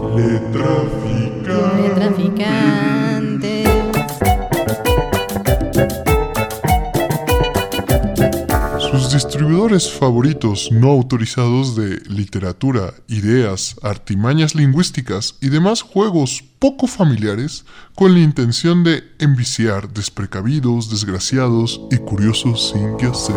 Le traficante. Sus distribuidores favoritos no autorizados de literatura, ideas, artimañas lingüísticas y demás juegos poco familiares con la intención de enviciar desprecavidos, desgraciados y curiosos sin que hacer.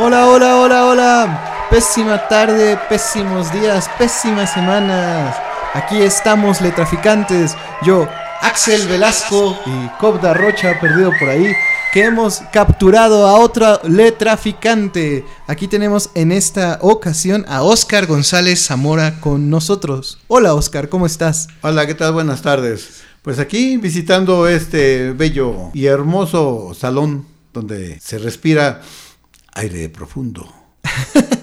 Hola, hola, hola, hola. Pésima tarde, pésimos días, pésimas semanas. Aquí estamos, letraficantes. Yo, Axel Velasco y Cobda Rocha, perdido por ahí, que hemos capturado a otro letraficante. Aquí tenemos en esta ocasión a Oscar González Zamora con nosotros. Hola, Oscar, ¿cómo estás? Hola, ¿qué tal? Buenas tardes. Pues aquí visitando este bello y hermoso salón donde se respira aire profundo.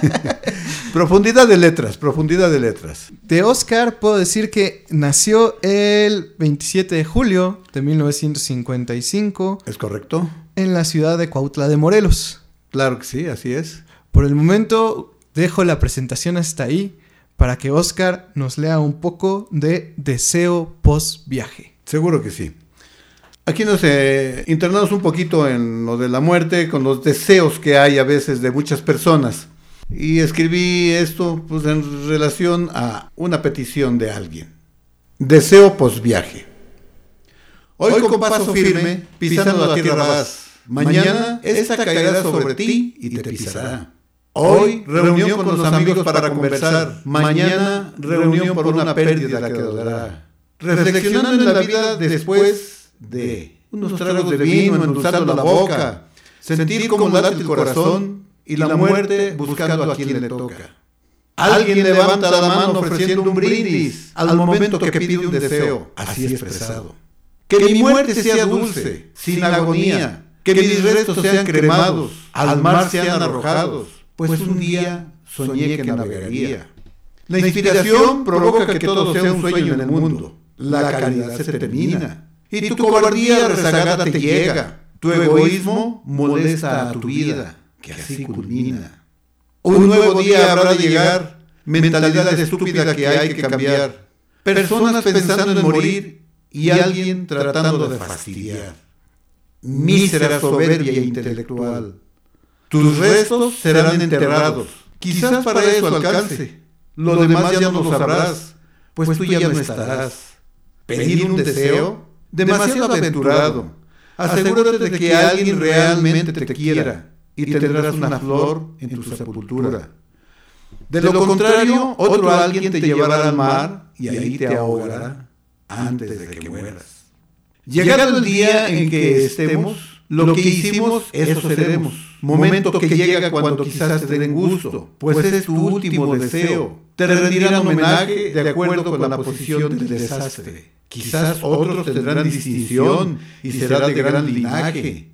profundidad de letras, profundidad de letras. De Oscar puedo decir que nació el 27 de julio de 1955 ¿Es correcto? en la ciudad de Cuautla de Morelos. Claro que sí, así es. Por el momento dejo la presentación hasta ahí para que Oscar nos lea un poco de Deseo post viaje. Seguro que sí. Aquí nos eh, internamos un poquito en lo de la muerte, con los deseos que hay a veces de muchas personas. Y escribí esto pues, en relación a una petición de alguien. Deseo posviaje. Hoy con paso firme, pisando la tierra vas. Mañana esta caerá sobre ti y te pisará. Hoy reunión con los amigos para conversar. Mañana reunión por una pérdida que dará. Reflexionando en la vida después de unos tragos de vino endulzando la boca, sentir cómo late el corazón y la muerte buscando a quien le toca. Alguien levanta la mano ofreciendo un brindis al momento que pide un deseo, así expresado. Que mi muerte sea dulce, sin agonía, que mis restos sean cremados, al mar sean arrojados, pues un día soñé que navegaría. La inspiración provoca que todo sea un sueño en el mundo. La caridad se termina. Y tu cobardía rezagada te llega. Tu egoísmo molesta a tu vida, que así culmina. Un nuevo día habrá de llegar, mentalidad estúpida que hay que cambiar. Personas pensando en morir y alguien tratando de fastidiar. Mísera soberbia intelectual. Tus restos serán enterrados, quizás para eso alcance. Lo demás ya no lo sabrás, pues tú ya no estarás. Pedir un deseo, demasiado aventurado. Asegúrate de que alguien realmente te quiera y tendrás una flor en tu sepultura. De lo contrario, otro alguien te llevará al mar y ahí te ahogará antes de que mueras. Llegado el día en que estemos, lo que hicimos, eso seremos. Momento que llega cuando quizás te den gusto, pues es tu último deseo. Te rendirán homenaje de acuerdo con la posición del desastre. Quizás otros tendrán distinción y será de gran linaje.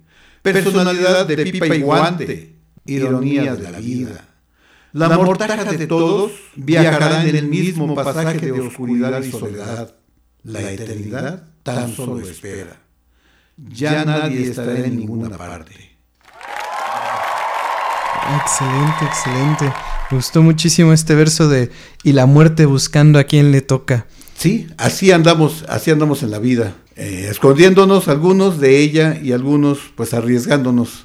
Personalidad de pipa y guante, ironía de la vida. La mortaja de todos viajará en el mismo pasaje de oscuridad y soledad. La eternidad tan solo espera. Ya nadie estará en ninguna parte. Excelente, excelente. Me gustó muchísimo este verso de y la muerte buscando a quien le toca. Sí, así andamos, así andamos en la vida, eh, escondiéndonos algunos de ella y algunos pues arriesgándonos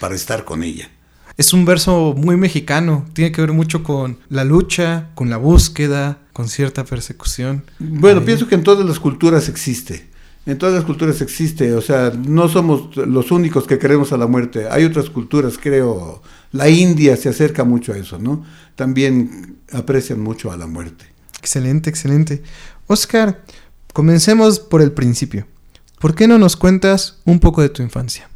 para estar con ella. Es un verso muy mexicano, tiene que ver mucho con la lucha, con la búsqueda, con cierta persecución. Bueno, Ahí. pienso que en todas las culturas existe. En todas las culturas existe, o sea, no somos los únicos que queremos a la muerte. Hay otras culturas, creo. La India se acerca mucho a eso, ¿no? También aprecian mucho a la muerte. Excelente, excelente. Oscar, comencemos por el principio. ¿Por qué no nos cuentas un poco de tu infancia?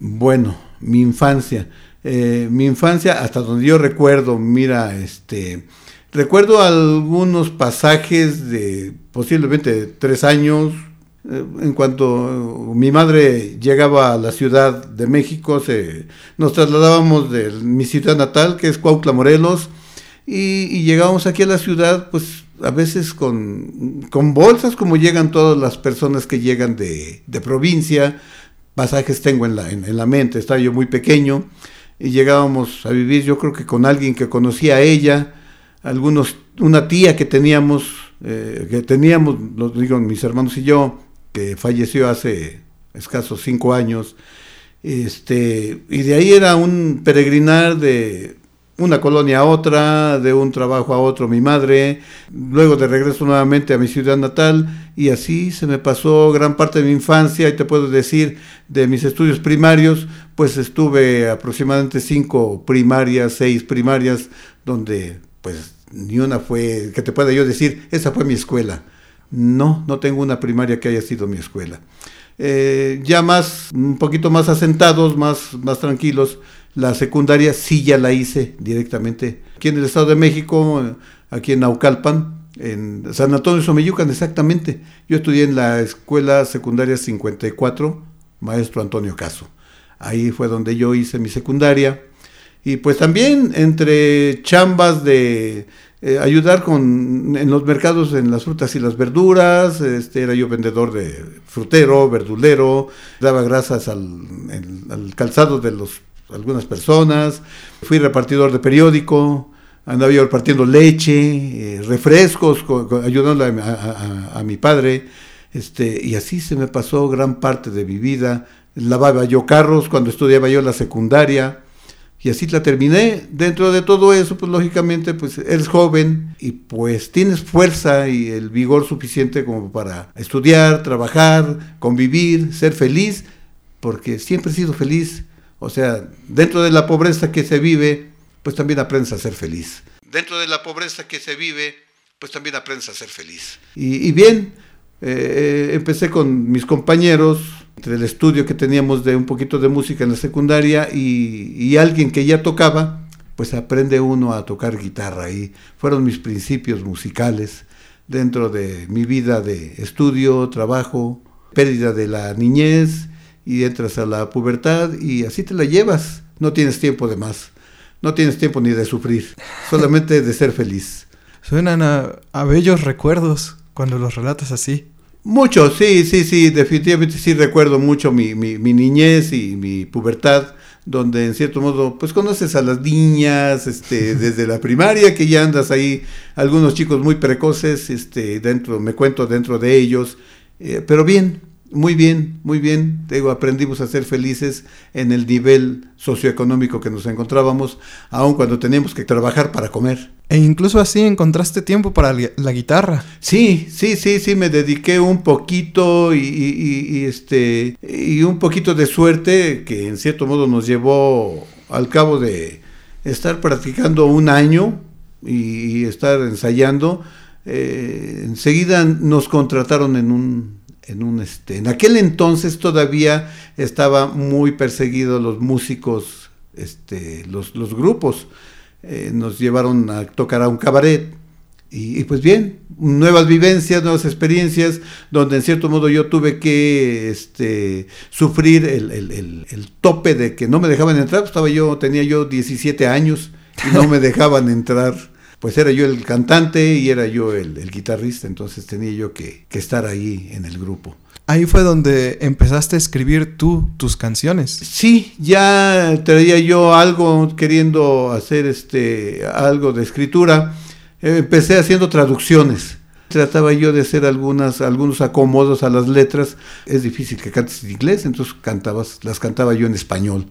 Bueno, mi infancia. Eh, mi infancia, hasta donde yo recuerdo, mira, este, recuerdo algunos pasajes de posiblemente tres años. eh, En cuanto mi madre llegaba a la Ciudad de México, se, nos trasladábamos de mi ciudad natal, que es Cuautla, Morelos, y, y llegábamos aquí a la ciudad, pues a veces con, con bolsas, como llegan todas las personas que llegan de, de provincia, pasajes tengo en la, en, la mente, estaba yo muy pequeño, y llegábamos a vivir yo creo que con alguien que conocía a ella, algunos, una tía que teníamos, eh, que teníamos, lo digo mis hermanos y yo, que falleció hace escasos cinco años, este, y de ahí era un peregrinar de una colonia a otra, de un trabajo a otro mi madre, luego de regreso nuevamente a mi ciudad natal y así se me pasó gran parte de mi infancia y te puedo decir de mis estudios primarios, pues estuve aproximadamente cinco primarias, seis primarias, donde pues ni una fue, que te pueda yo decir, esa fue mi escuela. No, no tengo una primaria que haya sido mi escuela. Eh, ya más, un poquito más asentados, más, más tranquilos, la secundaria sí ya la hice directamente aquí en el Estado de México, aquí en Naucalpan, en San Antonio Someyucan, exactamente. Yo estudié en la escuela secundaria 54, maestro Antonio Caso. Ahí fue donde yo hice mi secundaria. Y pues también entre chambas de eh, ayudar con en los mercados en las frutas y las verduras, este era yo vendedor de frutero, verdulero, daba grasas al, al calzado de los algunas personas, fui repartidor de periódico, andaba yo repartiendo leche, eh, refrescos, ayudando a, mi padre, este, y así se me pasó gran parte de mi vida. Lavaba yo carros cuando estudiaba yo la secundaria, y así la terminé. Dentro de todo eso, pues lógicamente, pues eres joven y pues tienes fuerza y el vigor suficiente como para estudiar, trabajar, convivir, ser feliz, porque siempre he sido feliz o sea, dentro de la pobreza que se vive, pues también aprendes a ser feliz. Dentro de la pobreza que se vive, pues también aprendes a ser feliz. Y, bien, eh, eh, empecé con mis compañeros del estudio que teníamos de un poquito de música en la secundaria y, y alguien que ya tocaba, pues aprende uno a tocar guitarra y fueron mis principios musicales dentro de mi vida de estudio, trabajo, pérdida de la niñez y entras a la pubertad y así te la llevas. No tienes tiempo de más. No tienes tiempo ni de sufrir, solamente de ser feliz. Suenan a, bellos recuerdos cuando los relatas así. Mucho, sí, sí, sí, definitivamente sí recuerdo mucho mi, mi, mi, niñez y mi pubertad, donde en cierto modo, pues conoces a las niñas, este, desde la primaria, que ya andas ahí, algunos chicos muy precoces, este, dentro, me cuento dentro de ellos, eh, pero bien, muy bien, muy bien. Digo, aprendimos a ser felices en el nivel socioeconómico que nos encontrábamos, aun cuando teníamos que trabajar para comer. E incluso así encontraste tiempo para la guitarra. Sí, sí, sí, sí, me dediqué un poquito y, este y un poquito de suerte que en cierto modo nos llevó al cabo de estar practicando un año y, estar ensayando. Eh, enseguida nos contrataron en un en un este en aquel entonces todavía estaba muy perseguido los músicos este los, los grupos. Eh, nos llevaron a tocar a un cabaret. Y, pues bien nuevas vivencias nuevas experiencias donde en cierto modo yo tuve que este sufrir el, el, tope de que no me dejaban entrar estaba yo tenía yo 17 años y no me dejaban entrar pues era yo el cantante y era yo el, guitarrista, entonces tenía yo que, estar ahí en el grupo. Ahí fue donde empezaste a escribir tú tus canciones. Sí, ya traía yo algo queriendo hacer este algo de escritura. Empecé haciendo traducciones. Trataba yo de hacer algunas, algunos acomodos a las letras. Es difícil que cantes en inglés, entonces cantabas, las cantaba yo en español.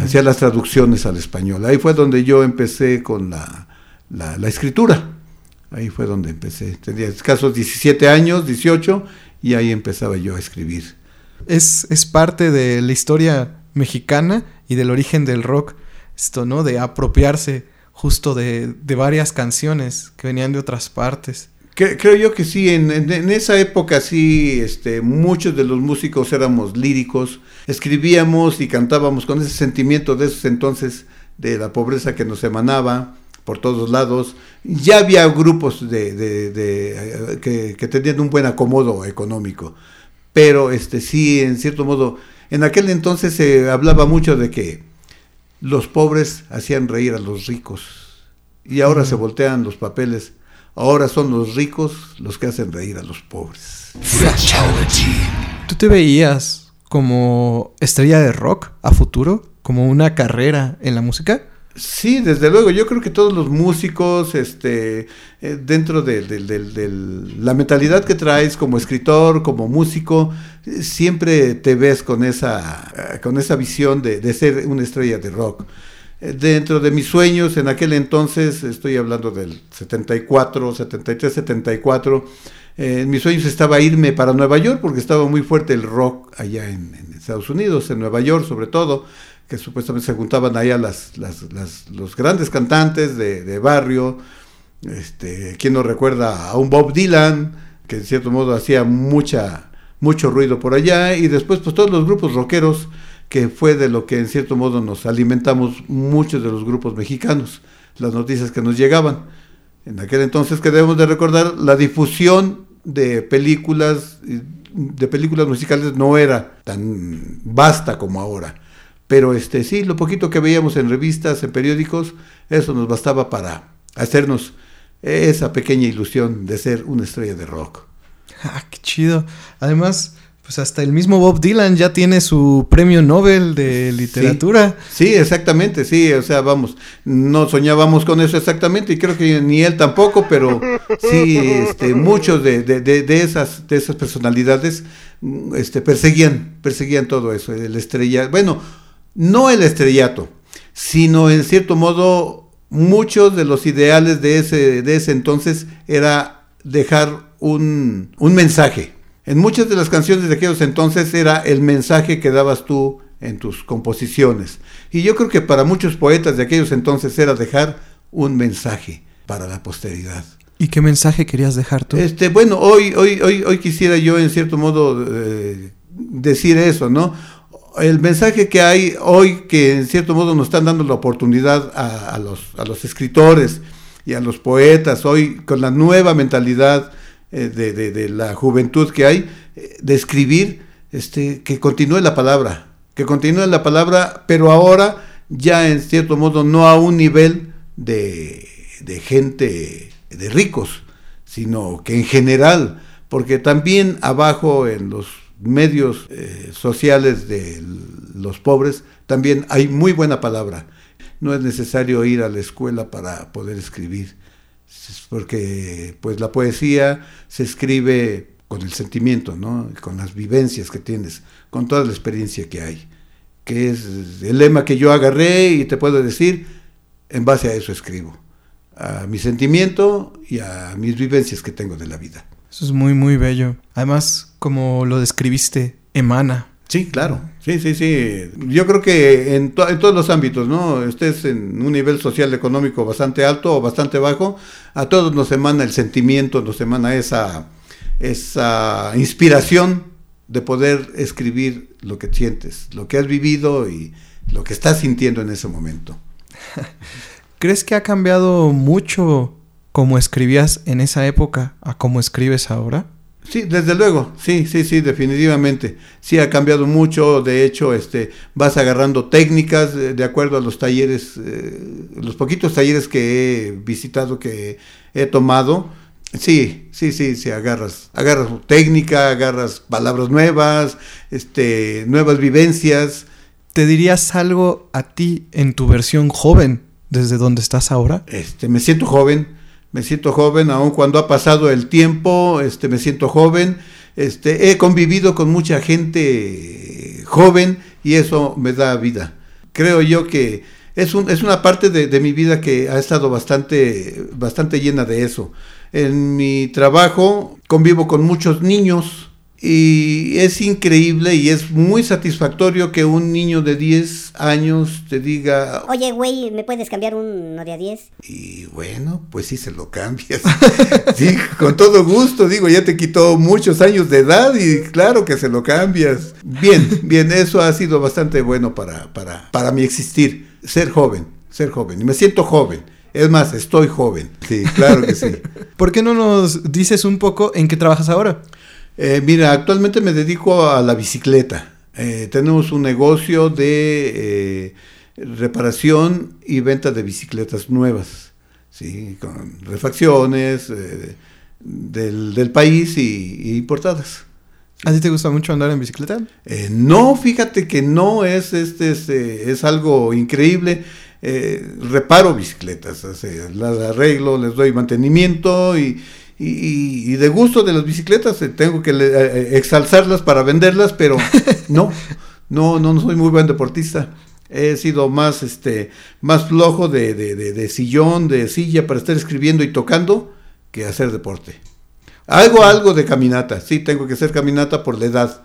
Hacía las traducciones al español. Ahí fue donde yo empecé con la, la, escritura. Ahí fue donde empecé. Tenía escasos 17 años, 18, y ahí empezaba yo a escribir. Es, es parte de la historia mexicana y del origen del rock, esto, ¿no? De apropiarse justo de, varias canciones que venían de otras partes. Creo yo que sí, en, esa época sí, este, muchos de los músicos éramos líricos, escribíamos y cantábamos con ese sentimiento de esos entonces de la pobreza que nos emanaba, por todos lados. Ya había grupos de, de, que, que, tenían un buen acomodo económico, pero este sí, en cierto modo, en aquel entonces se hablaba mucho de que los pobres hacían reír a los ricos y ahora se voltean los papeles. Ahora son los ricos los que hacen reír a los pobres. ¿Tú te veías como estrella de rock a futuro? ¿Como una carrera en la música? Sí, desde luego. Yo creo que todos los músicos, este, eh, dentro de, la mentalidad que traes como escritor, como músico, siempre te ves con esa, eh, con esa visión de, ser una estrella de rock. Eh, Dentro de mis sueños, en aquel entonces, estoy hablando del 74, 73, 74, eh, en mis sueños estaba irme para Nueva York porque estaba muy fuerte el rock allá en, en Estados Unidos, en Nueva York sobre todo, que supuestamente se juntaban allá las, las- los grandes cantantes de, de barrio. Este, ¿Quién no recuerda a un Bob Dylan, que en cierto modo hacía mucha, mucho ruido por allá? Y después pues todos los grupos rockeros, que fue de lo que en cierto modo nos alimentamos muchos de los grupos mexicanos, las noticias que nos llegaban. En aquel entonces que debemos de recordar, la difusión de películas, de películas musicales no era tan vasta como ahora. Pero este sí, lo poquito que veíamos en revistas, en periódicos, eso nos bastaba para hacernos esa pequeña ilusión de ser una estrella de rock. Ah, qué chido. Además, pues hasta el mismo Bob Dylan ya tiene su premio Nobel de literatura. Sí, exactamente, sí, o sea, vamos, no soñábamos con eso exactamente y creo que ni él tampoco, pero sí, este, muchos de, de- de- de esas, de esas personalidades este, perseguían, perseguían todo eso, el estrella, bueno, no el estrellato, sino en cierto modo muchos de los ideales de ese, de ese entonces era dejar un, un mensaje. En muchas de las canciones de aquellos entonces era el mensaje que dabas tú en tus composiciones. Y yo creo que para muchos poetas de aquellos entonces era dejar un mensaje para la posteridad. ¿Y qué mensaje querías dejar tú? Este, bueno, hoy, hoy, hoy, hoy quisiera yo en cierto modo eh, decir eso, ¿no? El mensaje que hay hoy que en cierto modo nos están dando la oportunidad a, los, a los escritores y a los poetas hoy con la nueva mentalidad eh, de, de- de la juventud que hay, eh, de escribir, este, que continúe la palabra, que continúe la palabra, pero ahora ya en cierto modo no a un nivel de, de gente, de ricos, sino que en general, porque también abajo en los medios eh, sociales de los pobres también hay muy buena palabra. No es necesario ir a la escuela para poder escribir, es porque pues la poesía se escribe con el sentimiento, ¿no? con las vivencias que tienes, con toda la experiencia que hay, que es el lema que yo agarré y te puedo decir, en base a eso escribo, a mi sentimiento y a mis vivencias que tengo de la vida. Eso es muy, muy bello. Además, como lo describiste, emana. Sí, claro. Sí, sí, sí. Yo creo que en, to- en todos los ámbitos, ¿no? Estés en un nivel social económico bastante alto o bastante bajo, a todos nos emana el sentimiento, nos emana esa, esa inspiración de poder escribir lo que sientes, lo que has vivido y lo que estás sintiendo en ese momento. ¿Crees que ha cambiado mucho cómo escribías en esa época a cómo escribes ahora? Sí, desde luego, sí, sí, sí, definitivamente. Sí ha cambiado mucho, de hecho, este, vas agarrando técnicas eh, de acuerdo a los talleres, eh, los poquitos talleres que he visitado, que he tomado. Sí, sí, sí, sí, agarras, agarras técnica, agarras palabras nuevas, este, nuevas vivencias. ¿Te dirías algo a ti en tu versión joven desde donde estás ahora? Este, me siento joven, me siento joven, aun cuando ha pasado el tiempo, este, me siento joven. Este, he convivido con mucha gente joven y eso me da vida. Creo yo que es, un, es una parte de, de mi vida que ha estado bastante, bastante llena de eso. En mi trabajo convivo con muchos niños y es increíble y es muy satisfactorio que un niño de 10 años te diga, Oye, güey, ¿me puedes cambiar uno de a 10? y bueno, pues sí se lo cambias. sí, con todo gusto, digo, ya te quitó muchos años de edad y claro que se lo cambias. Bien, bien, eso ha sido bastante bueno para, para, para mi existir, ser joven, ser joven. Y me siento joven. Es más, estoy joven. Sí, claro que sí. ¿Por qué no nos dices un poco en qué trabajas ahora? Eh, mira, actualmente me dedico a la bicicleta. Eh, tenemos un negocio de eh, reparación y venta de bicicletas nuevas, ¿sí? con refacciones eh, del, del país y, y importadas. ¿A ti te gusta mucho andar en bicicleta? Eh, no, fíjate que no es, este, este es algo increíble. Eh, reparo bicicletas, o sea, las arreglo, les doy mantenimiento y, y, y de gusto de las bicicletas eh, tengo que le- eh, exalzarlas para venderlas, pero no, no, no, no soy muy buen deportista. He sido más, este, más flojo de, de, de- de sillón, de silla para estar escribiendo y tocando que hacer deporte. Hago algo de caminata, sí, tengo que hacer caminata por la edad,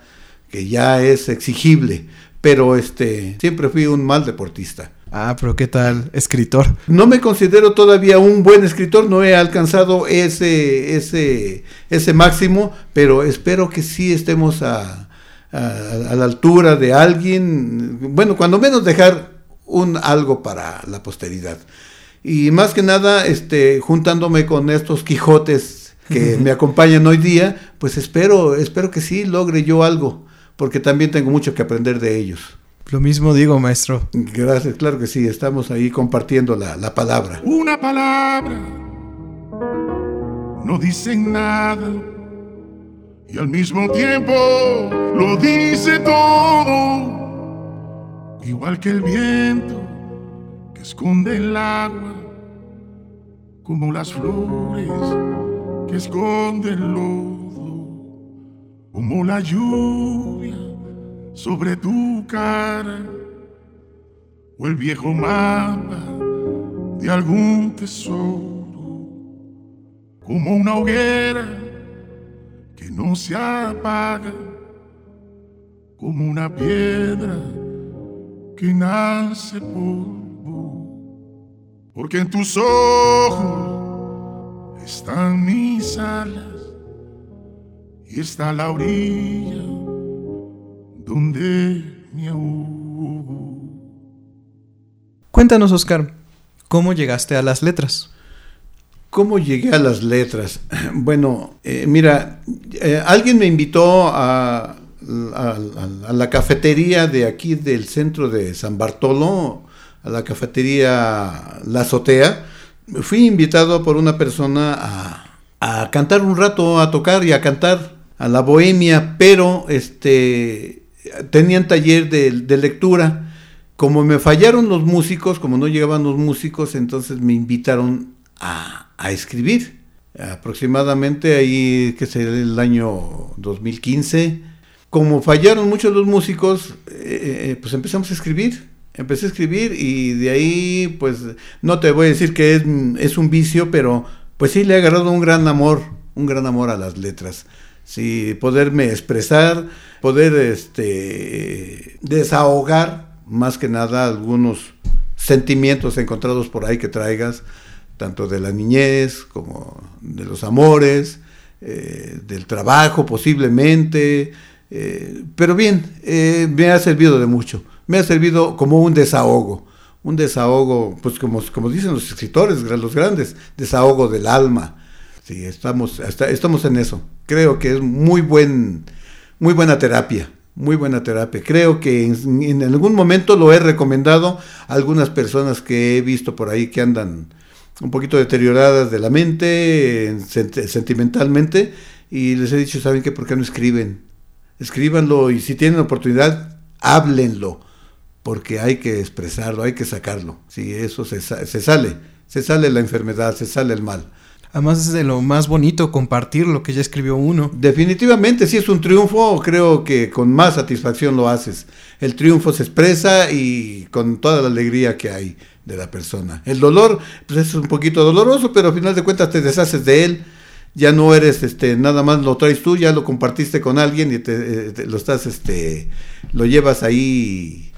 que ya es exigible, pero este, siempre fui un mal deportista. Ah, pero ¿qué tal? Escritor. No me considero todavía un buen escritor, no he alcanzado ese, ese, ese máximo, pero espero que sí estemos a, a- a la altura de alguien, bueno, cuando menos dejar un algo para la posteridad. Y más que nada, este, juntándome con estos Quijotes que me acompañan hoy día, pues espero, espero que sí logre yo algo, porque también tengo mucho que aprender de ellos. Lo mismo digo, maestro. Gracias, claro que sí, estamos ahí compartiendo la, la palabra. Una palabra no dicen nada y al mismo tiempo lo dice todo. Igual que el viento que esconde el agua, como las flores que esconden el lodo, como la lluvia sobre tu cara o el viejo mapa de algún tesoro, como una hoguera que no se apaga, como una piedra que nace polvo, porque en tus ojos están mis alas y está la orilla donde me ahogo. Cuéntanos, Oscar, ¿cómo llegaste a las letras? ¿Cómo llegué a las letras? Bueno, eh, mira, eh, alguien me invitó a, a- a- a la cafetería de aquí del centro de San Bartolo, a la cafetería La Azotea. Fui invitado por una persona a, a cantar un rato, a tocar y a cantar a la bohemia, pero este tenían taller de, de lectura. Como me fallaron los músicos, como no llegaban los músicos, entonces me invitaron a, a escribir. Aproximadamente ahí, que será el año 2015. Como fallaron muchos los músicos, eh, eh, pues empezamos a escribir. Empecé a escribir y de ahí, pues, no te voy a decir que es, es un vicio, pero pues sí le he agarrado un gran amor, un gran amor a las letras. Sí, poderme expresar, poder este, desahogar más que nada algunos sentimientos encontrados por ahí que traigas, tanto de la niñez como de los amores, eh, del trabajo posiblemente, eh, pero bien, eh, me ha servido de mucho, me ha servido como un desahogo, un desahogo, pues como, como dicen los escritores, los grandes, desahogo del alma. Sí, estamos, hasta- estamos en eso. Creo que es muy buen, muy buena terapia, muy buena terapia. Creo que en, algún momento lo he recomendado a algunas personas que he visto por ahí que andan un poquito deterioradas de la mente, en- sent- sentimentalmente, y les he dicho, ¿saben qué? ¿Por qué no escriben? Escríbanlo y si tienen oportunidad, háblenlo, porque hay que expresarlo, hay que sacarlo. Sí, eso se, se sale, se sale la enfermedad, se sale el mal. Además es de lo más bonito compartir lo que ya escribió uno. Definitivamente, si es un triunfo, creo que con más satisfacción lo haces. El triunfo se expresa y con toda la alegría que hay de la persona. El dolor, pues es un poquito doloroso, pero al final de cuentas te deshaces de él. Ya no eres, este, nada más lo traes tú, ya lo compartiste con alguien y te, eh, te- lo estás, este, lo llevas ahí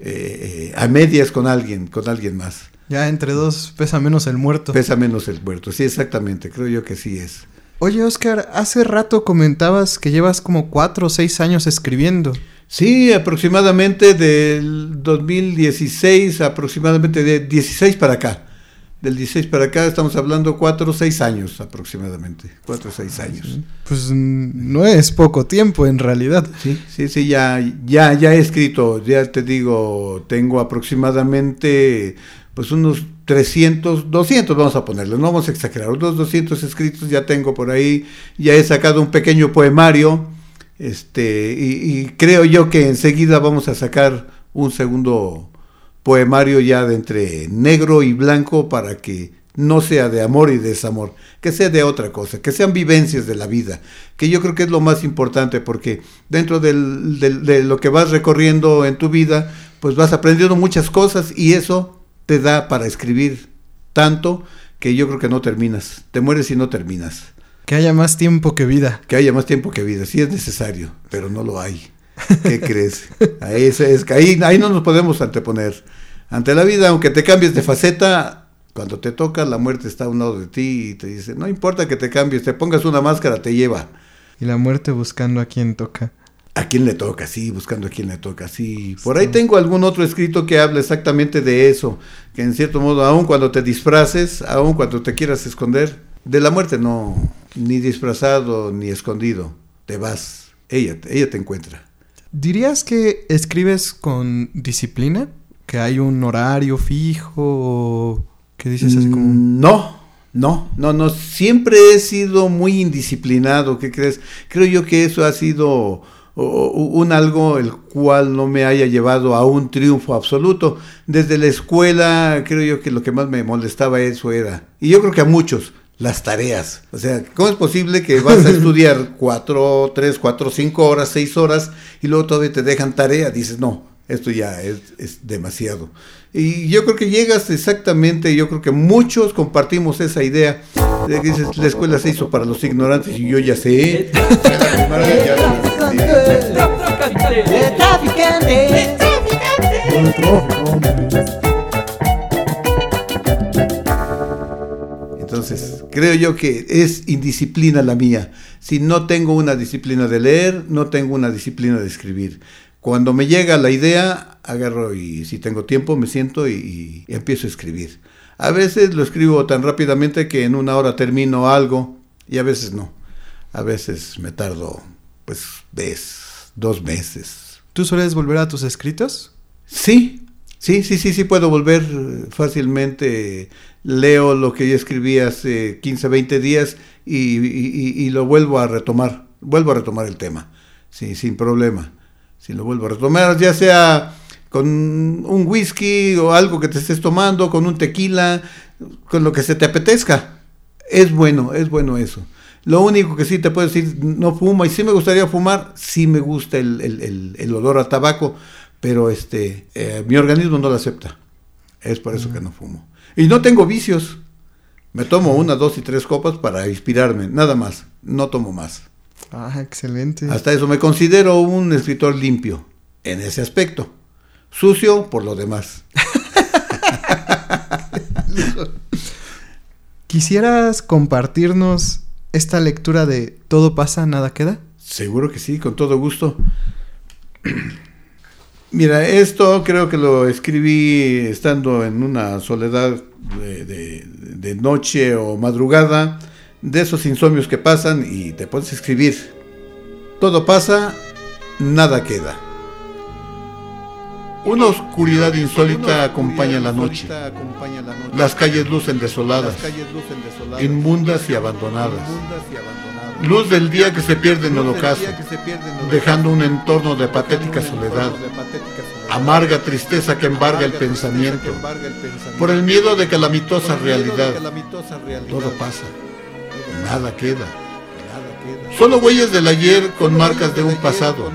eh, a medias con alguien, con alguien más. Ya entre dos pesa menos el muerto. Pesa menos el muerto. Sí, exactamente, creo yo que sí es. Oye, Oscar, hace rato comentabas que llevas como cuatro o seis años escribiendo. Sí, aproximadamente del 2016, aproximadamente de 16 para acá. Del 16 para acá estamos hablando 4 o 6 años aproximadamente. 4 o 6 años. Pues no es poco tiempo en realidad. Sí, sí, sí, ya, ya, ya he escrito, ya te digo, tengo aproximadamente pues unos 300, 200 vamos a ponerle, no vamos a exagerar, unos 200 escritos ya tengo por ahí, ya he sacado un pequeño poemario Este, y, y creo yo que enseguida vamos a sacar un segundo poemario ya de entre negro y blanco para que no sea de amor y desamor, que sea de otra cosa, que sean vivencias de la vida, que yo creo que es lo más importante porque dentro del- de lo que vas recorriendo en tu vida, pues vas aprendiendo muchas cosas y eso te da para escribir tanto que yo creo que no terminas, te mueres y no terminas, Que haya más tiempo que vida. que haya más tiempo que vida, sí es necesario, pero no lo hay. ¿Qué crees? Ahí, es, es que ahí, ahí no nos podemos anteponer. Ante la vida, aunque te cambies de faceta, cuando te toca, la muerte está a un lado de ti y te dice, no importa que te cambies, te pongas una máscara, te lleva. Y la muerte buscando a quien toca. ¿A quién le toca? Sí, buscando a quién le toca. Sí. Por ahí tengo algún otro escrito que habla exactamente de eso. Que en cierto modo, aun cuando te disfraces, aun cuando te quieras esconder, de la muerte no, ni disfrazado ni escondido. Te vas. Ella, ella te encuentra. ¿Dirías que escribes con disciplina? ¿Que hay un horario fijo? ¿Qué dices así como... Mm, No, no, no, no. Siempre he sido muy indisciplinado. ¿Qué crees? Creo yo que eso ha sido un algo el cual no me haya llevado a un triunfo absoluto. Desde la escuela, creo yo que lo que más me molestaba eso era, y yo creo que a muchos, las tareas. O sea, ¿cómo es posible que vas a estudiar cuatro, tres, cuatro, cinco horas, seis horas y luego todavía te dejan tarea? Dices, no, esto ya es, es demasiado. Y yo creo que llegas exactamente, yo creo que muchos compartimos esa idea de que dices, la escuela se hizo para los ignorantes y yo ya sé. Entonces, creo yo que es indisciplina la mía. Si no tengo una disciplina de leer, no tengo una disciplina de escribir. Cuando me llega la idea, agarro y si tengo tiempo me siento y, y empiezo a escribir. A veces lo escribo tan rápidamente que en una hora termino algo y a veces no. A veces me tardo, pues, ves, dos meses. ¿Tú sueles volver a tus escritos? Sí, sí, sí, sí, sí puedo volver fácilmente. Leo lo que yo escribí hace 15, 20 días y- y lo vuelvo a retomar. Vuelvo a retomar el tema, sí, sin problema. Si lo vuelvo a retomar, ya sea con un whisky o algo que te estés tomando, con un tequila, con lo que se te apetezca. Es bueno, es bueno eso. Lo único que sí te puedo decir, no fuma, y sí me gustaría fumar, sí me gusta el, el- el- el olor a tabaco, pero este, eh, mi organismo no lo acepta. Es por eso que no fumo. Y no tengo vicios. Me tomo una, dos y tres copas para inspirarme, nada más. No tomo más. Ah, excelente. Hasta eso me considero un escritor limpio en ese aspecto. Sucio por lo demás. ¿Quisieras compartirnos esta lectura de Todo pasa, nada queda? Seguro que sí, con todo gusto. Mira, esto creo que lo escribí estando en una soledad de, de- de noche o madrugada, de esos insomnios que pasan y te pones a escribir. Todo pasa, nada queda. Una oscuridad insólita acompaña la noche. Las calles lucen desoladas, inmundas y abandonadas. Luz del día que se pierde en el ocaso, dejando un entorno de patética soledad, amarga tristeza que embarga el pensamiento, por el miedo de calamitosa realidad. Todo pasa, nada queda. Solo huellas del ayer con marcas de un pasado,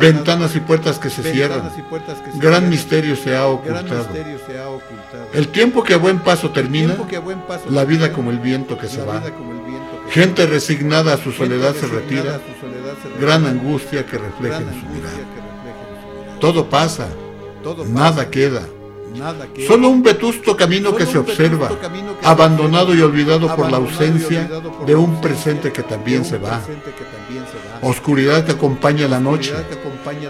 ventanas y puertas que se cierran. Gran misterio se ha ocultado. El tiempo que a buen paso termina, la vida como el viento que se va. Gente resignada a su soledad se retira, gran angustia que refleja en su mirada. Todo pasa, nada queda. Solo un vetusto camino que se observa, abandonado y olvidado por la ausencia de un presente que también se va. Oscuridad que acompaña la noche,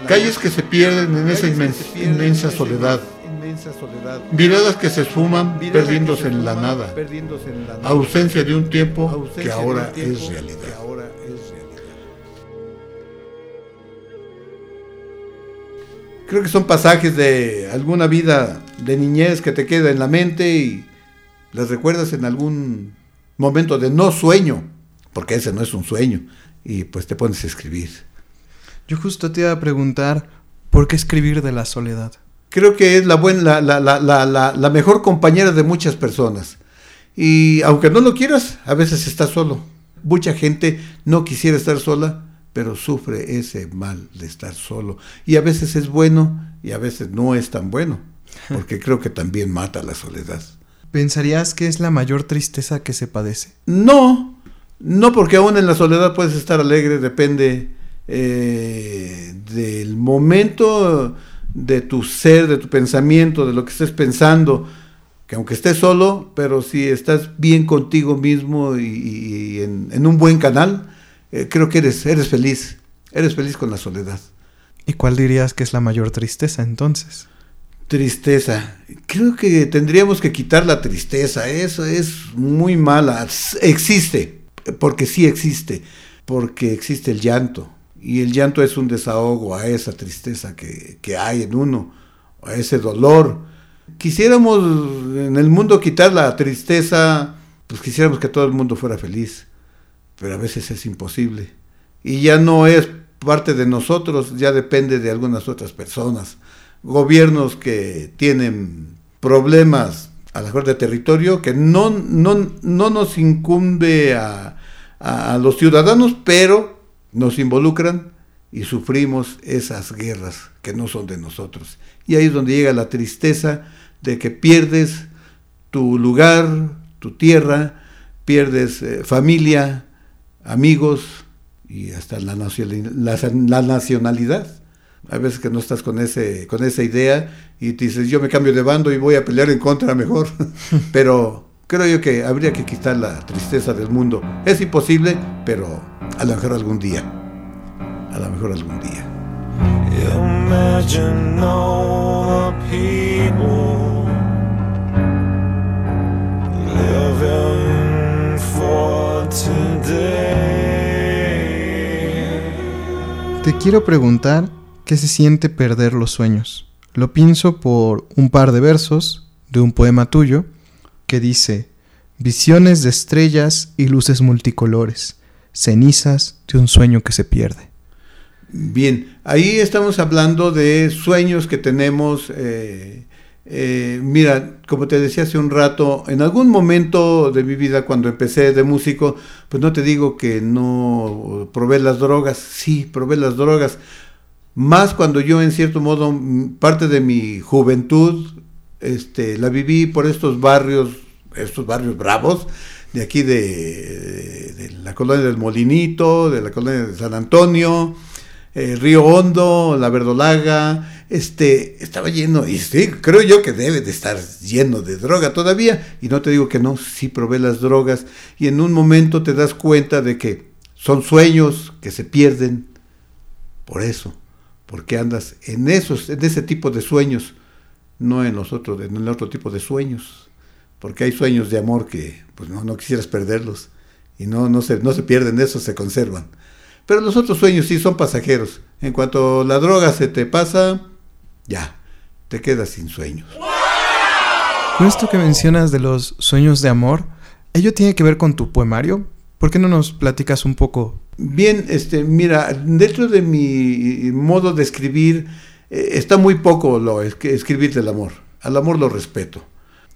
calles que se pierden en esa inmens- inmensa soledad, miradas que se esfuman perdiéndose en la nada, ausencia de un tiempo que ahora es realidad. Creo que son pasajes de alguna vida de niñez que te queda en la mente y las recuerdas en algún momento de no sueño, porque ese no es un sueño, y pues te pones a escribir. Yo justo te iba a preguntar, ¿por qué escribir de la soledad? Creo que es la, buena, la, la, la, la, la mejor compañera de muchas personas. Y aunque no lo quieras, a veces estás solo. Mucha gente no quisiera estar sola, pero sufre ese mal de estar solo. Y a veces es bueno y a veces no es tan bueno, porque creo que también mata la soledad. ¿Pensarías que es la mayor tristeza que se padece? No, no porque aún en la soledad puedes estar alegre, depende eh, del momento de tu ser, de tu pensamiento, de lo que estés pensando, que aunque estés solo, pero si estás bien contigo mismo y, y en, en, un buen canal, eh, creo que eres, eres feliz, eres feliz con la soledad. ¿Y cuál dirías que es la mayor tristeza entonces? Tristeza. Creo que tendríamos que quitar la tristeza. Eso es muy mala. Existe, porque sí existe, porque existe el llanto. Y el llanto es un desahogo a esa tristeza que, que hay en uno, a ese dolor. Quisiéramos en el mundo quitar la tristeza, pues quisiéramos que todo el mundo fuera feliz, pero a veces es imposible. Y ya no es parte de nosotros, ya depende de algunas otras personas. Gobiernos que tienen problemas a la mejor de territorio que no, no, no nos incumbe a, a, los ciudadanos, pero nos involucran y sufrimos esas guerras que no son de nosotros. Y ahí es donde llega la tristeza de que pierdes tu lugar, tu tierra, pierdes eh, familia, amigos y hasta la, nacionalidad. Hay veces que no estás con, ese, con esa idea y te dices, yo me cambio de bando y voy a pelear en contra mejor. Pero creo yo que habría que quitar la tristeza del mundo. Es imposible, pero a lo mejor algún día. A lo mejor algún día. Imagine all the people Te quiero preguntar qué se siente perder los sueños. Lo pienso por un par de versos de un poema tuyo que dice, visiones de estrellas y luces multicolores, cenizas de un sueño que se pierde. Bien, ahí estamos hablando de sueños que tenemos. Eh, eh, mira, como te decía hace un rato, en algún momento de mi vida cuando empecé de músico, pues no te digo que no probé las drogas, sí, probé las drogas. Más cuando yo en cierto modo, parte de mi juventud, este, la viví por estos barrios, estos barrios bravos, de aquí de, la colonia del Molinito, de la colonia de San Antonio, eh, Río Hondo, La Verdolaga, este, estaba lleno, y sí, creo yo que debe de estar lleno de droga todavía, y no te digo que no, sí probé las drogas, y en un momento te das cuenta de que son sueños que se pierden por eso, porque andas en esos, en ese tipo de sueños, no en los otros, en el otro tipo de sueños, porque hay sueños de amor que pues no, no quisieras perderlos, y no, no, se, no se pierden, esos se conservan. Pero los otros sueños sí son pasajeros. En cuanto la droga se te pasa, ya, te quedas sin sueños. Con esto que mencionas de los sueños de amor, ¿ello tiene que ver con tu poemario? ¿Por qué no nos platicas un poco? Bien, este, mira, dentro de mi modo de escribir eh, está muy poco lo escribir del amor. Al amor lo respeto.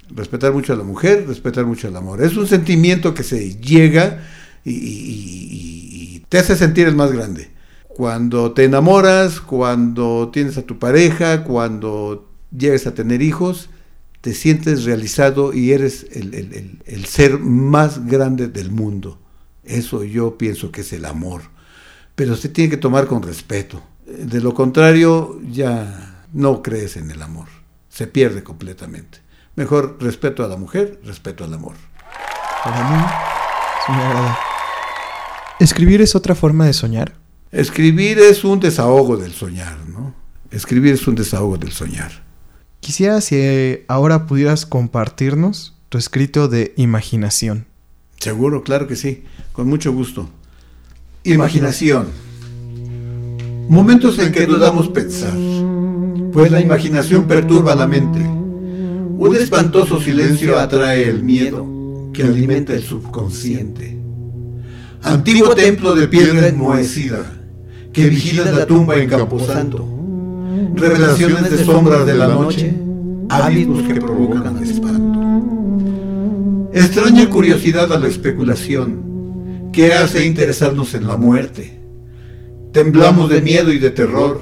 Respetar mucho a la mujer, respetar mucho al amor. Es un sentimiento que se llega y, y, y te hace sentir el más grande. Cuando te enamoras, cuando tienes a tu pareja, cuando llegas a tener hijos, te sientes realizado y eres el, el, el, ser más grande del mundo. Eso yo pienso que es el amor. Pero se tiene que tomar con respeto. De lo contrario, ya no crees en el amor. Se pierde completamente. Mejor respeto a la mujer, respeto al amor. Para mí, me agrada. ¿Escribir es otra forma de soñar? Escribir es un desahogo del soñar, ¿no? Escribir es un desahogo del soñar. Quisiera si ahora pudieras compartirnos tu escrito de imaginación. Seguro, claro que sí, con mucho gusto. Imaginación. Momentos en que dudamos pensar, pues la imaginación perturba la mente. Un espantoso silencio atrae el miedo que alimenta el subconsciente antiguo templo de piedra enmohecida, que vigilan la tumba en Camposanto, revelaciones de sombras de la noche, hábitos que provocan espanto. Extraña curiosidad a la especulación, que hace interesarnos en la muerte. Temblamos de miedo y de terror,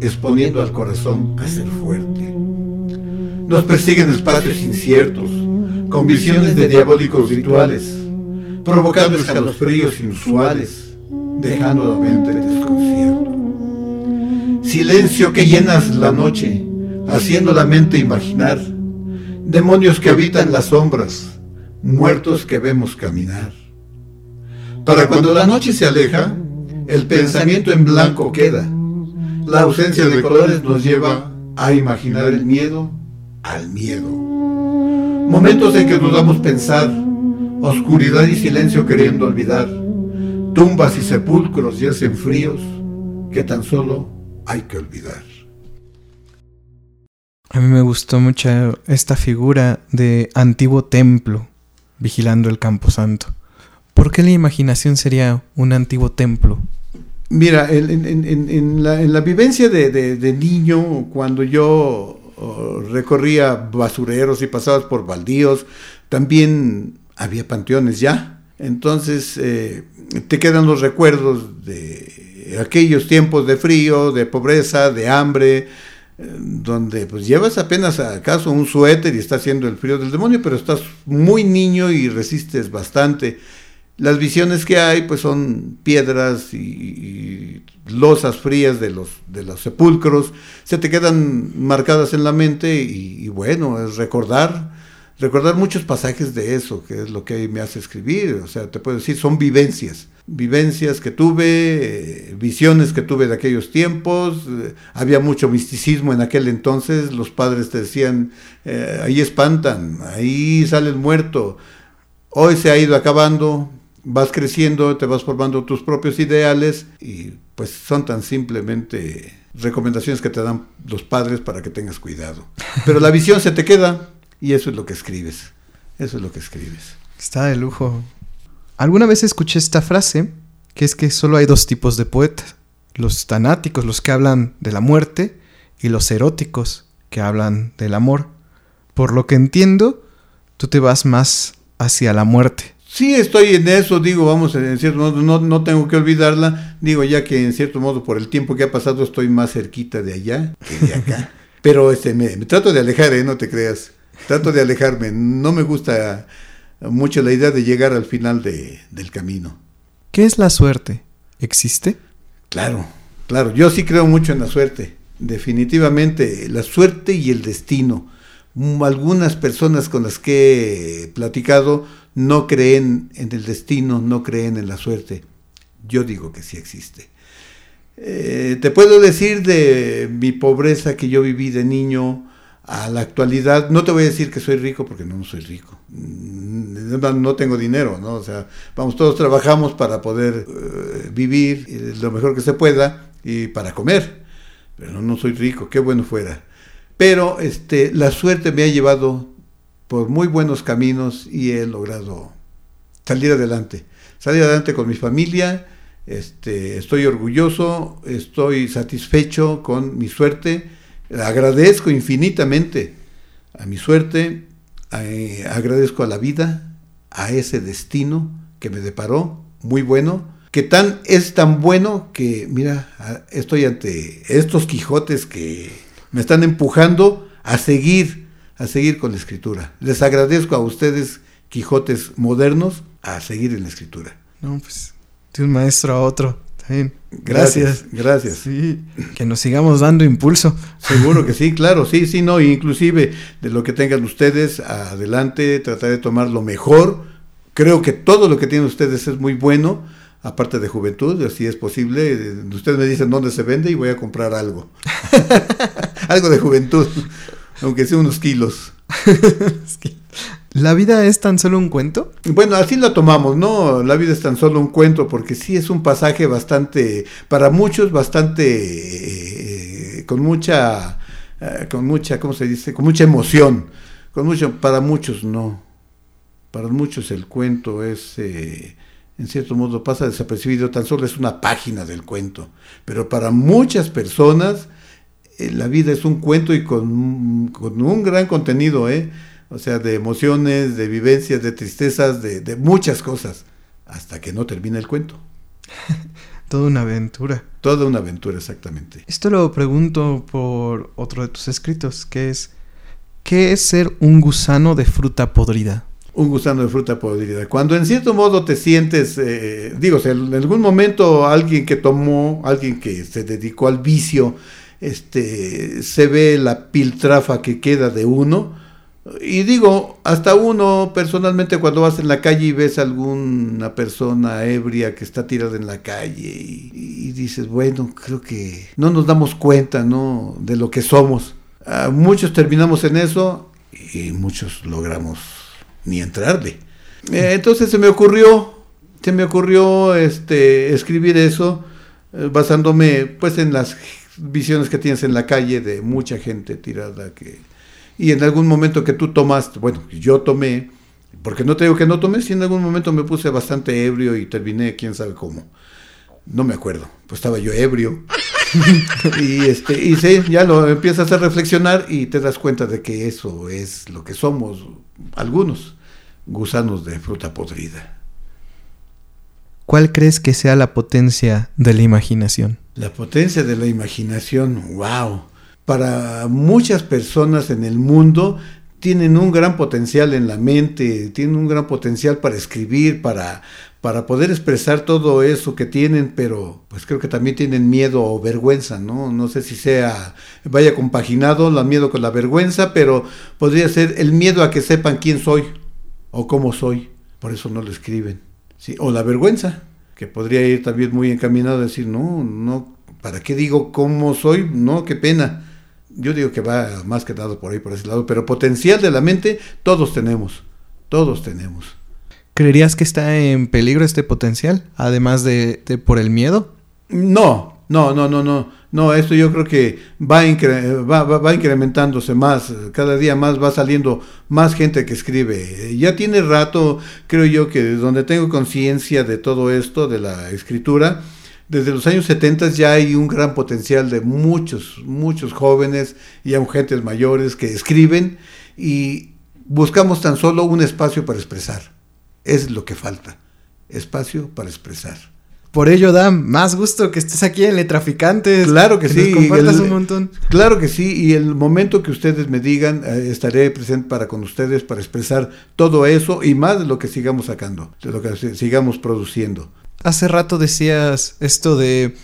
exponiendo al corazón a ser fuerte. Nos persiguen espacios inciertos, con visiones de diabólicos rituales, provocando escalofríos inusuales, dejando la mente desconcierto. Silencio que llenas la noche, haciendo la mente imaginar, demonios que habitan las sombras, muertos que vemos caminar. Para cuando la noche se aleja, el pensamiento en blanco queda. La ausencia de colores nos lleva a imaginar el miedo al miedo. Momentos en que dudamos pensar, oscuridad y silencio queriendo olvidar, tumbas y sepulcros yacen fríos que tan solo hay que olvidar. A mí me gustó mucho esta figura de antiguo templo vigilando el camposanto. ¿Por qué la imaginación sería un antiguo templo? Mira, en, la, vivencia de, niño, cuando yo oh, recorría basureros y pasabas por baldíos, también había panteones ya. Entonces eh, te quedan los recuerdos de aquellos tiempos de frío, de pobreza, de hambre, donde pues llevas apenas acaso un suéter y está haciendo el frío del demonio, pero estás muy niño y resistes bastante. Las visiones que hay pues son piedras y, losas frías de los, de los sepulcros, se te quedan marcadas en la mente y bueno, es recordar recordar muchos pasajes de eso, que es lo que me hace escribir, o sea, te puedo decir, son vivencias, vivencias que tuve, eh, visiones que tuve de aquellos tiempos, eh, había mucho misticismo en aquel entonces, los padres te decían, eh, ahí espantan, ahí sale el muerto, hoy se ha ido acabando, vas creciendo, te vas formando tus propios ideales y pues son tan simplemente recomendaciones que te dan los padres para que tengas cuidado. Pero la visión se te queda, y eso es lo que escribes. Eso es lo que escribes. Está de lujo. Alguna vez escuché esta frase, que es que solo hay dos tipos de poetas. Los tanáticos, los que hablan de la muerte, y los eróticos, que hablan del amor. Por lo que entiendo, tú te vas más hacia la muerte. Sí, estoy en eso, digo, vamos, en cierto modo, no, no tengo que olvidarla, digo, ya que en cierto modo, por el tiempo que ha pasado, estoy más cerquita de allá que de acá. Pero este, me, me trato de alejar, ¿eh? No te creas. Trato de alejarme. No me gusta mucho la idea de llegar al final de, del camino. ¿Qué es la suerte? ¿Existe? Claro, claro. Yo sí creo mucho en la suerte. Definitivamente, la suerte y el destino. Mm, algunas personas con las que he platicado no creen en el destino, no creen en la suerte. Yo digo que sí existe. Eh, te puedo decir de mi pobreza que yo viví de niño, a la actualidad, no te voy a decir que soy rico porque no, soy rico, mm, no tengo dinero, ¿no? O sea, vamos, todos trabajamos para poder eh, vivir lo mejor que se pueda y para comer, pero no, soy rico, qué bueno fuera. Pero este, la suerte me ha llevado por muy buenos caminos y he logrado salir adelante, salir adelante con mi familia, este, estoy orgulloso, estoy satisfecho con mi suerte, Agradezco infinitamente a mi suerte, eh, agradezco a la vida, a ese destino que me deparó, muy bueno, que tan es tan bueno que, mira, estoy ante estos Quijotes que me están empujando a seguir, a seguir con la escritura. Les agradezco a ustedes, Quijotes modernos, a seguir en la escritura. No, pues, de un maestro a otro. Gracias, gracias. Sí, que nos sigamos dando impulso. Seguro que sí, claro, sí, sí, no, inclusive de lo que tengan ustedes, adelante, tratar de tomar lo mejor. Creo que todo lo que tienen ustedes es muy bueno, aparte de juventud, así es posible. Ustedes me dicen dónde se vende y voy a comprar algo. algo de juventud, aunque sea unos kilos. ¿La vida es tan solo un cuento? Bueno, así lo tomamos, ¿no? La vida es tan solo un cuento, porque sí es un pasaje bastante, para muchos, bastante, eh, con mucha, eh, con mucha, ¿cómo se dice? Con mucha emoción. Con mucho, para muchos no. Para muchos el cuento es, eh, en cierto modo pasa desapercibido, tan solo es una página del cuento. Pero para muchas personas eh, la vida es un cuento y con un gran contenido, ¿eh? O sea, de emociones, de vivencias, de tristezas, de, de muchas cosas, hasta que no termina el cuento. Toda una aventura. Toda una aventura, exactamente. Esto lo pregunto por otro de tus escritos, que es, ¿qué es ser un gusano de fruta podrida? Un gusano de fruta podrida. Cuando en cierto modo te sientes, eh, digo, en algún momento alguien que tomó, alguien que se dedicó al vicio, este, se ve la piltrafa que queda de uno, y digo, hasta uno personalmente cuando vas en la calle y ves a alguna persona ebria que está tirada en la calle y, y dices, bueno, creo que no nos damos cuenta, ¿no? De lo que somos. Muchos terminamos en eso y muchos logramos ni entrarle. Eh, entonces se me ocurrió, se me ocurrió este, escribir eso eh, basándome pues en las visiones que tienes en la calle de mucha gente tirada que y en algún momento que tú tomaste, bueno, yo tomé, porque no te digo que no tomé, si en algún momento me puse bastante ebrio y terminé quién sabe cómo. No me acuerdo, pues estaba yo ebrio. y este y sí, ya lo empiezas a reflexionar y te das cuenta de que eso es lo que somos algunos gusanos de fruta podrida. ¿Cuál crees que sea la potencia de la imaginación? La potencia de la imaginación, wow para muchas personas en el mundo tienen un gran potencial en la mente, tienen un gran potencial para escribir, para, para poder expresar todo eso que tienen, pero pues creo que también tienen miedo o vergüenza, ¿no? No sé si sea, vaya compaginado el miedo con la vergüenza, pero podría ser el miedo a que sepan quién soy o cómo soy, por eso no lo escriben, ¿sí? O la vergüenza, que podría ir también muy encaminado a decir, no, no, ¿para qué digo cómo soy? No, qué pena yo digo que va más que dado por ahí, por ese lado, pero potencial de la mente todos tenemos, todos tenemos. ¿Creerías que está en peligro este potencial, además de, de por el miedo? No, no, no, no, no. No, esto yo creo que va, va, va, va, incrementándose más, cada día más va saliendo más gente que escribe. Ya tiene rato, creo yo, que donde tengo conciencia de todo esto, de la escritura, desde los años 70 ya hay un gran potencial de muchos, muchos jóvenes y aún gentes mayores que escriben y buscamos tan solo un espacio para expresar. Es lo que falta, espacio para expresar. Por ello da más gusto que estés aquí en Letraficantes. Claro que, que sí. Compartas el, un montón. Claro que sí. Y el momento que ustedes me digan, eh, estaré presente para con ustedes para expresar todo eso y más de lo que sigamos sacando, de lo que sigamos produciendo hace rato decías esto de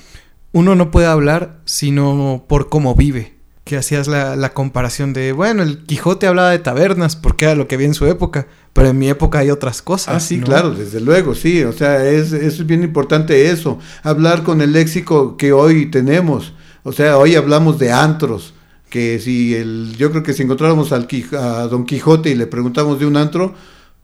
uno no puede hablar sino por cómo vive. Que hacías la, la, comparación de, bueno, el Quijote hablaba de tabernas porque era lo que había en su época, pero en mi época hay otras cosas. Ah, sí, ¿no? claro, desde luego, sí. O sea, es, es bien importante eso, hablar con el léxico que hoy tenemos. O sea, hoy hablamos de antros, que si el, yo creo que si encontráramos al, a Don Quijote y le preguntamos de un antro,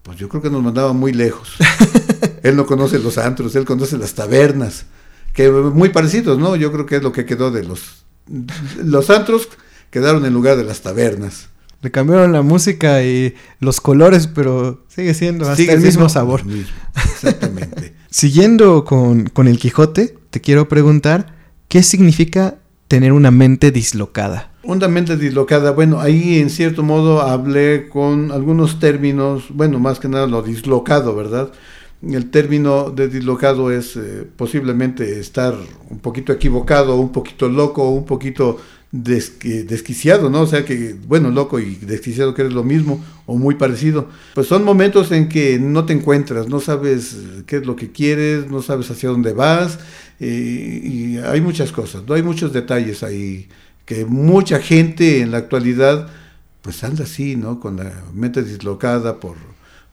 pues yo creo que nos mandaba muy lejos. él no conoce los antros, él conoce las tabernas, que muy parecidos, ¿no? Yo creo que es lo que quedó de los... Los antros quedaron en lugar de las tabernas. Le cambiaron la música y los colores, pero sigue siendo hasta sigue el mismo sabor. Mismo, exactamente. Siguiendo con, con el Quijote, te quiero preguntar, ¿qué significa tener una mente dislocada? Una mente dislocada, bueno, ahí en cierto modo hablé con algunos términos, bueno, más que nada lo dislocado, ¿verdad? El término de dislocado es eh, posiblemente estar un poquito equivocado, un poquito loco, un poquito desqui desquiciado, ¿no? O sea que, bueno, loco y desquiciado que es lo mismo o muy parecido. Pues son momentos en que no te encuentras, no sabes qué es lo que quieres, no sabes hacia dónde vas eh, y hay muchas cosas. Hay muchos detalles ahí que mucha gente en la actualidad pues anda así, ¿no? Con la mente dislocada por,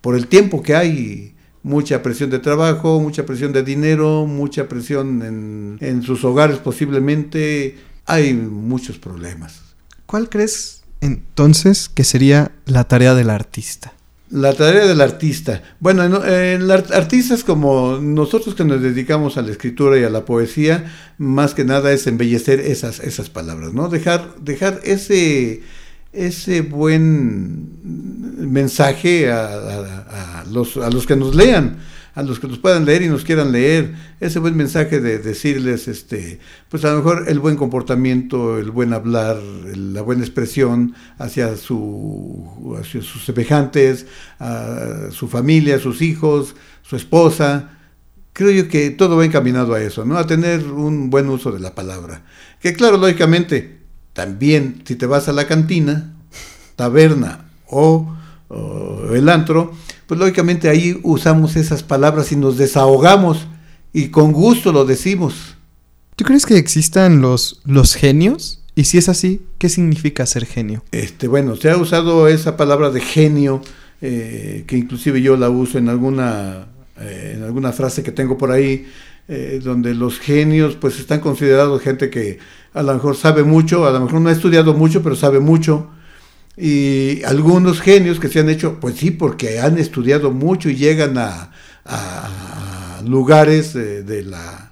por el tiempo que hay mucha presión de trabajo, mucha presión de dinero, mucha presión en, en, sus hogares posiblemente, hay muchos problemas. ¿Cuál crees entonces que sería la tarea del artista? La tarea del artista. Bueno, el artista es como nosotros que nos dedicamos a la escritura y a la poesía, más que nada es embellecer esas, esas palabras, ¿no? Dejar, dejar ese, ese buen mensaje a, los, a los que nos lean, a los que nos puedan leer y nos quieran leer, ese buen mensaje de decirles, este, pues a lo mejor el buen comportamiento, el buen hablar, la buena expresión hacia, su, hacia sus semejantes, a su familia, sus hijos, su esposa, creo yo que todo va encaminado a eso, ¿no? A tener un buen uso de la palabra. Que claro, lógicamente, también si te vas a la cantina, taberna o, o el antro, pues lógicamente ahí usamos esas palabras y nos desahogamos y con gusto lo decimos. ¿Tú crees que existan los, los genios? Y si es así, ¿qué significa ser genio? Este, bueno, se ha usado esa palabra de genio, eh, que inclusive yo la uso en alguna, eh, en alguna frase que tengo por ahí, eh, donde los genios pues están considerados gente que a lo mejor sabe mucho, a lo mejor no ha estudiado mucho, pero sabe mucho. Y algunos genios que se han hecho, pues sí, porque han estudiado mucho y llegan a, lugares de, la,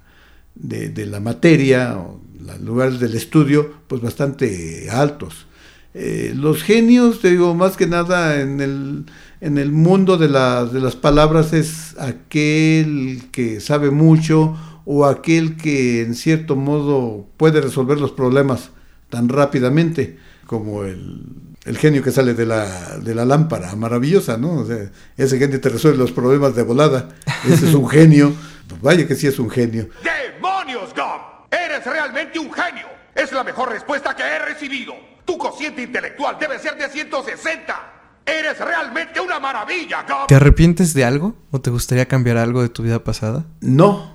de, la materia, o lugares del estudio, pues bastante altos. Eh, los genios, te digo, más que nada en el, en el mundo de, la- de las palabras es aquel que sabe mucho o aquel que en cierto modo puede resolver los problemas tan rápidamente como el, el genio que sale de la, de la lámpara, maravillosa, ¿no? O sea, ese genio te resuelve los problemas de volada, ese es un genio, pues vaya que sí es un genio. ¡Demonios, Gob! ¡Eres realmente un genio! Es la mejor respuesta que he recibido. Tu cociente intelectual debe ser de 160. Eres realmente una maravilla, Gob. ¿Te arrepientes de algo? ¿O te gustaría cambiar algo de tu vida pasada? No,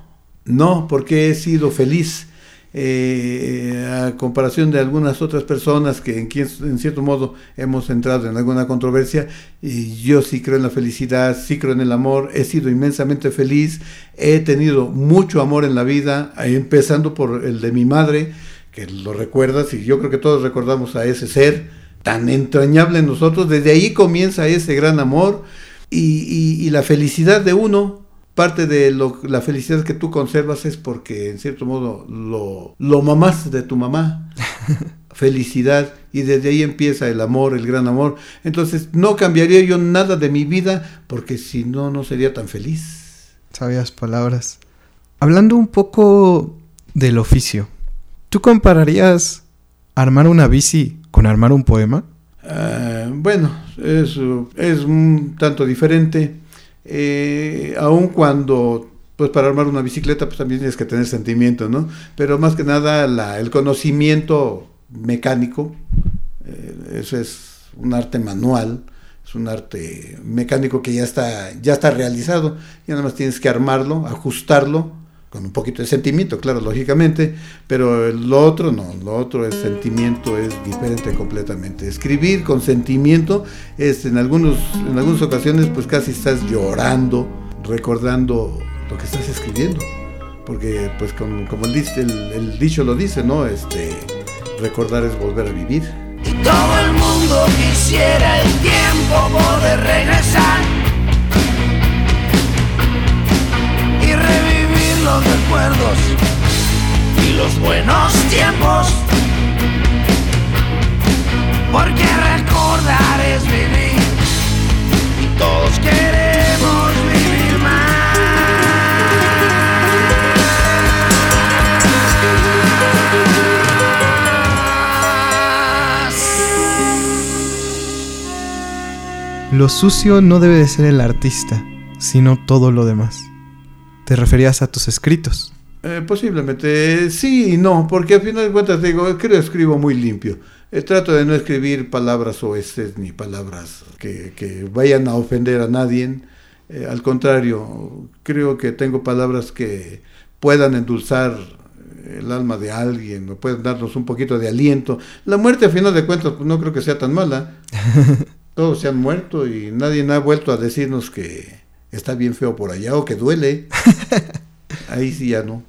no, porque he sido feliz. eh, a comparación de algunas otras personas que en, cierto modo hemos entrado en alguna controversia, y yo sí creo en la felicidad, sí creo en el amor, he sido inmensamente feliz, he tenido mucho amor en la vida, eh, empezando por el de mi madre, que lo recuerdas, y yo creo que todos recordamos a ese ser tan entrañable en nosotros, desde ahí comienza ese gran amor y la felicidad de uno, parte de lo- la felicidad que tú conservas es porque en cierto modo lo, lo mamás de tu mamá. Felicidad y desde ahí empieza el amor, el gran amor. Entonces no cambiaría yo nada de mi vida porque si no, no sería tan feliz. Sabias palabras. Hablando un poco del oficio, ¿tú compararías armar una bici con armar un poema? Ah, bueno, es, es un tanto diferente. Eh, aun cuando, pues para armar una bicicleta, pues también tienes que tener sentimiento, ¿no? Pero más que nada la- el conocimiento mecánico, eh, eso es un arte manual, es un arte mecánico que ya está, ya está realizado, y nada más tienes que armarlo, ajustarlo, con un poquito de sentimiento, claro, lógicamente, pero lo otro no, lo otro es sentimiento, es diferente completamente. Escribir con sentimiento es en algunos, en algunas ocasiones pues casi estás llorando, recordando lo que estás escribiendo, porque pues como el, el dicho lo dice, ¿no? Este, recordar es volver a vivir. Y todo el mundo quisiera el tiempo poder regresar los recuerdos y los buenos tiempos. Porque recordar es vivir y todos queremos vivir más. Lo sucio no debe de ser el artista, sino todo lo demás. Te referías a tus escritos. Eh, posiblemente sí y no, porque al final de cuentas digo, creo que escribo muy limpio. Eh, trato de no escribir palabras oestes ni palabras que, que vayan a ofender a nadie. Eh, al contrario, creo que tengo palabras que puedan endulzar el alma de alguien, o pueden darnos un poquito de aliento. La muerte, a final de cuentas, pues, no creo que sea tan mala. Todos se han muerto y nadie ha vuelto a decirnos que está bien feo por allá o que duele. Ahí sí ya no.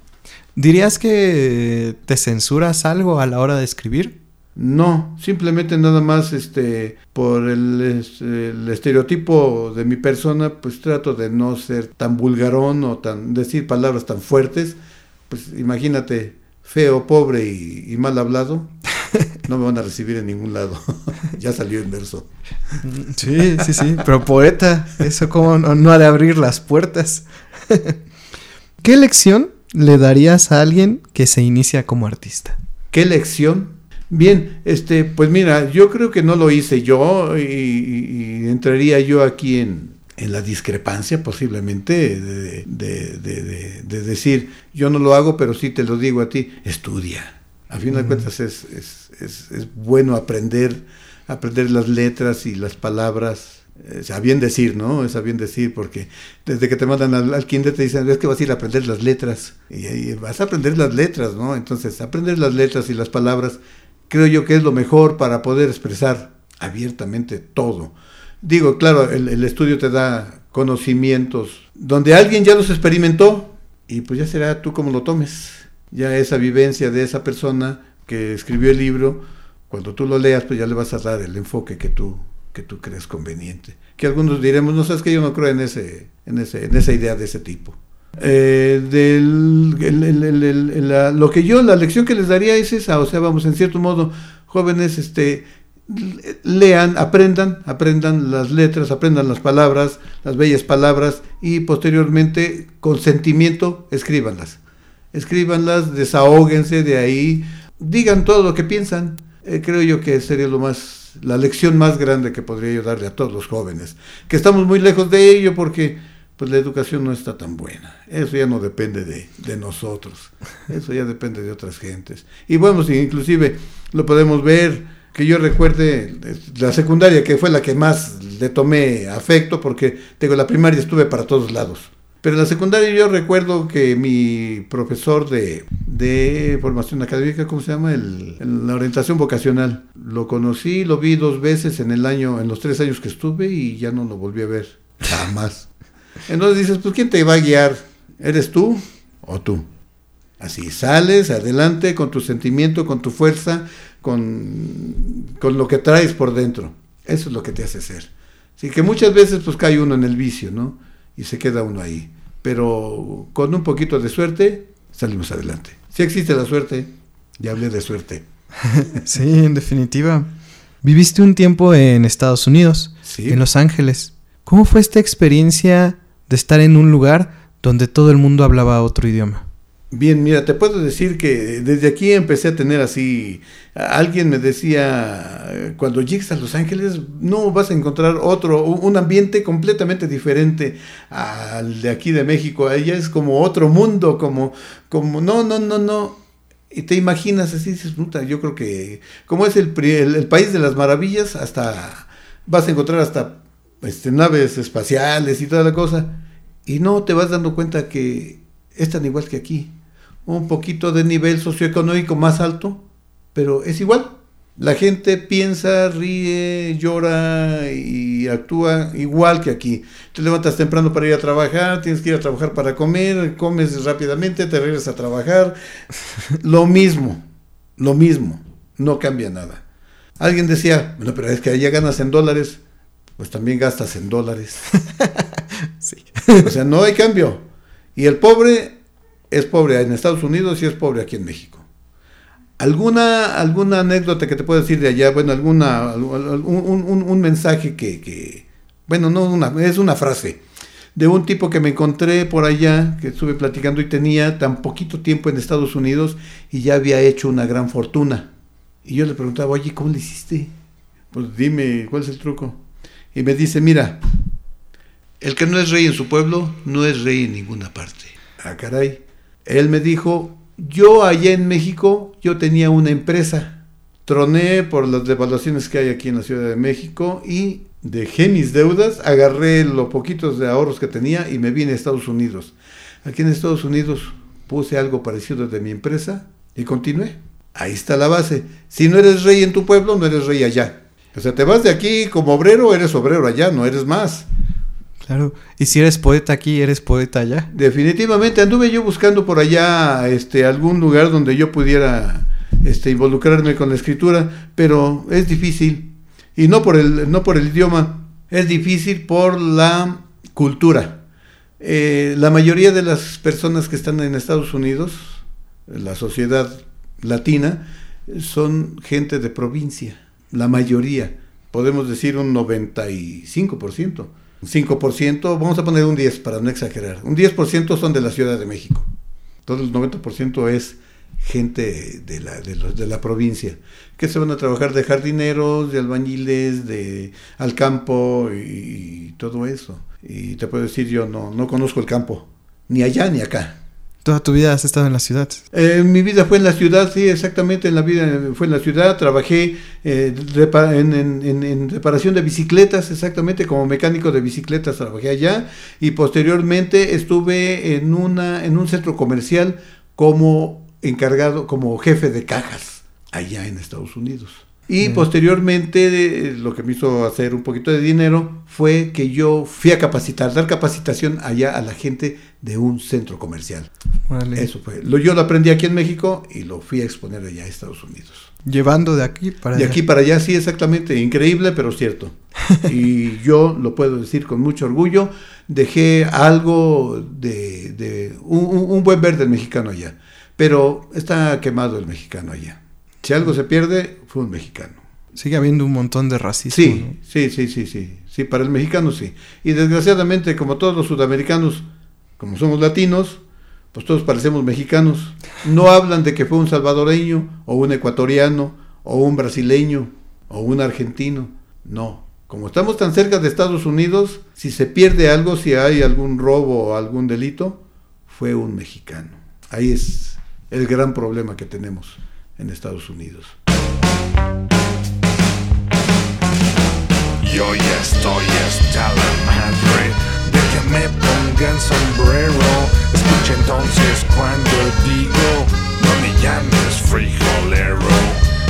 ¿Dirías que te censuras algo a la hora de escribir? No, simplemente nada más este por el, es- el estereotipo de mi persona, pues trato de no ser tan vulgarón o tan decir palabras tan fuertes. Pues imagínate, feo, pobre y, y mal hablado. No me van a recibir en ningún lado. ya salió en verso. Sí, sí, sí, pero poeta, eso como no, no ha de abrir las puertas. ¿Qué lección le darías a alguien que se inicia como artista? ¿Qué lección? Bien, este, pues mira, yo creo que no lo hice yo y, entraría yo aquí en, en la discrepancia posiblemente de- de- de decir, yo no lo hago, pero sí te lo digo a ti, estudia. A fin de cuentas es, es- es- es bueno aprender, aprender las letras y las palabras. Es a bien decir, ¿no? Es a bien decir, porque desde que te mandan al, al kinder te dicen, es que vas a ir a aprender las letras. Y, vas a aprender las letras, ¿no? Entonces, aprender las letras y las palabras, creo yo que es lo mejor para poder expresar abiertamente todo. Digo, claro, el, el estudio te da conocimientos donde alguien ya los experimentó y pues ya será tú como lo tomes. Ya esa vivencia de esa persona que escribió el libro, cuando tú lo leas, pues ya le vas a dar el enfoque que tú, que tú crees conveniente. Que algunos diremos, no sabes que yo no creo en, ese, en, ese, en esa idea de ese tipo. Eh, del, el- el- el- el- la- lo que yo, la lección que les daría es esa, o sea, vamos, en cierto modo, jóvenes, este, le- lean, aprendan, aprendan las letras, aprendan las palabras, las bellas palabras, y posteriormente, con sentimiento, escríbanlas. Escríbanlas, desahóguense de ahí, digan todo lo que piensan. Eh, creo yo que sería lo más, la lección más grande que podría yo darle a todos los jóvenes, que estamos muy lejos de ello porque pues la educación no está tan buena. Eso ya no depende de, de nosotros, eso ya depende de otras gentes. Y bueno, si inclusive lo podemos ver, que yo recuerde la secundaria, que fue la que más le tomé afecto, porque tengo la primaria estuve para todos lados. Pero en la secundaria yo recuerdo que mi profesor de, de formación académica, ¿cómo se llama? El, la orientación vocacional. Lo conocí, lo vi dos veces en el año, en los tres años que estuve y ya no lo volví a ver. Jamás. Entonces dices, pues ¿quién te va a guiar? ¿Eres tú o tú? Así sales adelante con tu sentimiento, con tu fuerza, con, con lo que traes por dentro. Eso es lo que te hace ser. Así que muchas veces pues cae uno en el vicio, ¿no? Y se queda uno ahí. Pero con un poquito de suerte salimos adelante. Si existe la suerte, ya hablé de suerte. Sí, en definitiva. Viviste un tiempo en Estados Unidos, Sí. en Los Ángeles. ¿Cómo fue esta experiencia de estar en un lugar donde todo el mundo hablaba otro idioma? Bien, mira, te puedo decir que desde aquí empecé a tener así, alguien me decía, cuando llegues a Los Ángeles no vas a encontrar otro, un ambiente completamente diferente al de aquí de México, allá es como otro mundo, como, como, no, no, no, no, y te imaginas así, dices, puta, yo creo que como es el, el, el país de las maravillas, hasta vas a encontrar hasta este, naves espaciales y toda la cosa, y no te vas dando cuenta que es tan igual que aquí, un poquito de nivel socioeconómico más alto, pero es igual. La gente piensa, ríe, llora y actúa igual que aquí. Te levantas temprano para ir a trabajar, tienes que ir a trabajar para comer, comes rápidamente, te regresas a trabajar. Lo mismo, lo mismo, no cambia nada. Alguien decía, bueno, pero es que allá ganas en dólares, pues también gastas en dólares. O sea, no hay cambio. Y el pobre es pobre en Estados Unidos y es pobre aquí en México. ¿Alguna, alguna anécdota que te puedo decir de allá? Bueno, alguna, un, un- un- mensaje que, que- bueno, no una, es una frase de un tipo que me encontré por allá, que estuve platicando y tenía tan poquito tiempo en Estados Unidos y ya había hecho una gran fortuna. Y yo le preguntaba, oye, ¿cómo le hiciste? Pues dime, ¿cuál es el truco? Y me dice, mira, el que no es rey en su pueblo, no es rey en ninguna parte. Ah, caray. Él me dijo, yo allá en México, yo tenía una empresa. Troné por las devaluaciones que hay aquí en la Ciudad de México y dejé mis deudas, agarré los poquitos de ahorros que tenía y me vine a Estados Unidos. Aquí en Estados Unidos puse algo parecido de mi empresa y continué. Ahí está la base. Si no eres rey en tu pueblo, no eres rey allá. O sea, te vas de aquí como obrero, eres obrero allá, no eres más. Claro. Y si eres poeta aquí, eres poeta allá. Definitivamente anduve yo buscando por allá este algún lugar donde yo pudiera este involucrarme con la escritura, pero es difícil y no por el no por el idioma, es difícil por la cultura. Eh, la mayoría de las personas que están en Estados Unidos, la sociedad latina, son gente de provincia, la mayoría, podemos decir un 95%. 5%, vamos a poner un 10 para no exagerar. Un 10% son de la Ciudad de México. Todo el 90% es gente de la, de, los- de la provincia, que se van a trabajar de jardineros, de albañiles, de al campo y, y todo eso. Y te puedo decir, yo no, no conozco el campo, ni allá ni acá. Toda tu vida has estado en la ciudad. Eh, mi vida fue en la ciudad, sí, exactamente, en la vida fue en la ciudad, trabajé eh, repa- en, en- en- en reparación de bicicletas, exactamente, como mecánico de bicicletas trabajé allá, y posteriormente estuve en, una, en un centro comercial como encargado, como jefe de cajas, allá en Estados Unidos. Y posteriormente eh, lo que me hizo hacer un poquito de dinero fue que yo fui a capacitar, dar capacitación allá a la gente de un centro comercial. Eso fue. Lo, yo lo aprendí aquí en México y lo fui a exponer allá a Estados Unidos. Llevando de aquí para De allá. aquí para allá, sí, exactamente. Increíble, pero cierto. Y yo lo puedo decir con mucho orgullo. Dejé algo de, de un, buen verde mexicano allá. Pero está quemado el mexicano allá. Si algo se pierde, fue un mexicano. Sigue habiendo un montón de racismo. Sí, ¿no? sí, sí, sí, sí. Sí, para el mexicano sí. Y desgraciadamente, como todos los sudamericanos, como somos latinos, pues todos parecemos mexicanos. No hablan de que fue un salvadoreño, o un ecuatoriano, o un brasileño, o un argentino. No. Como estamos tan cerca de Estados Unidos, si se pierde algo, si hay algún robo o algún delito, fue un mexicano. Ahí es el gran problema que tenemos en Estados Unidos. Yo ya estoy la madre pongan sombrero. Escucha entonces cuando digo, no me llames frijolero.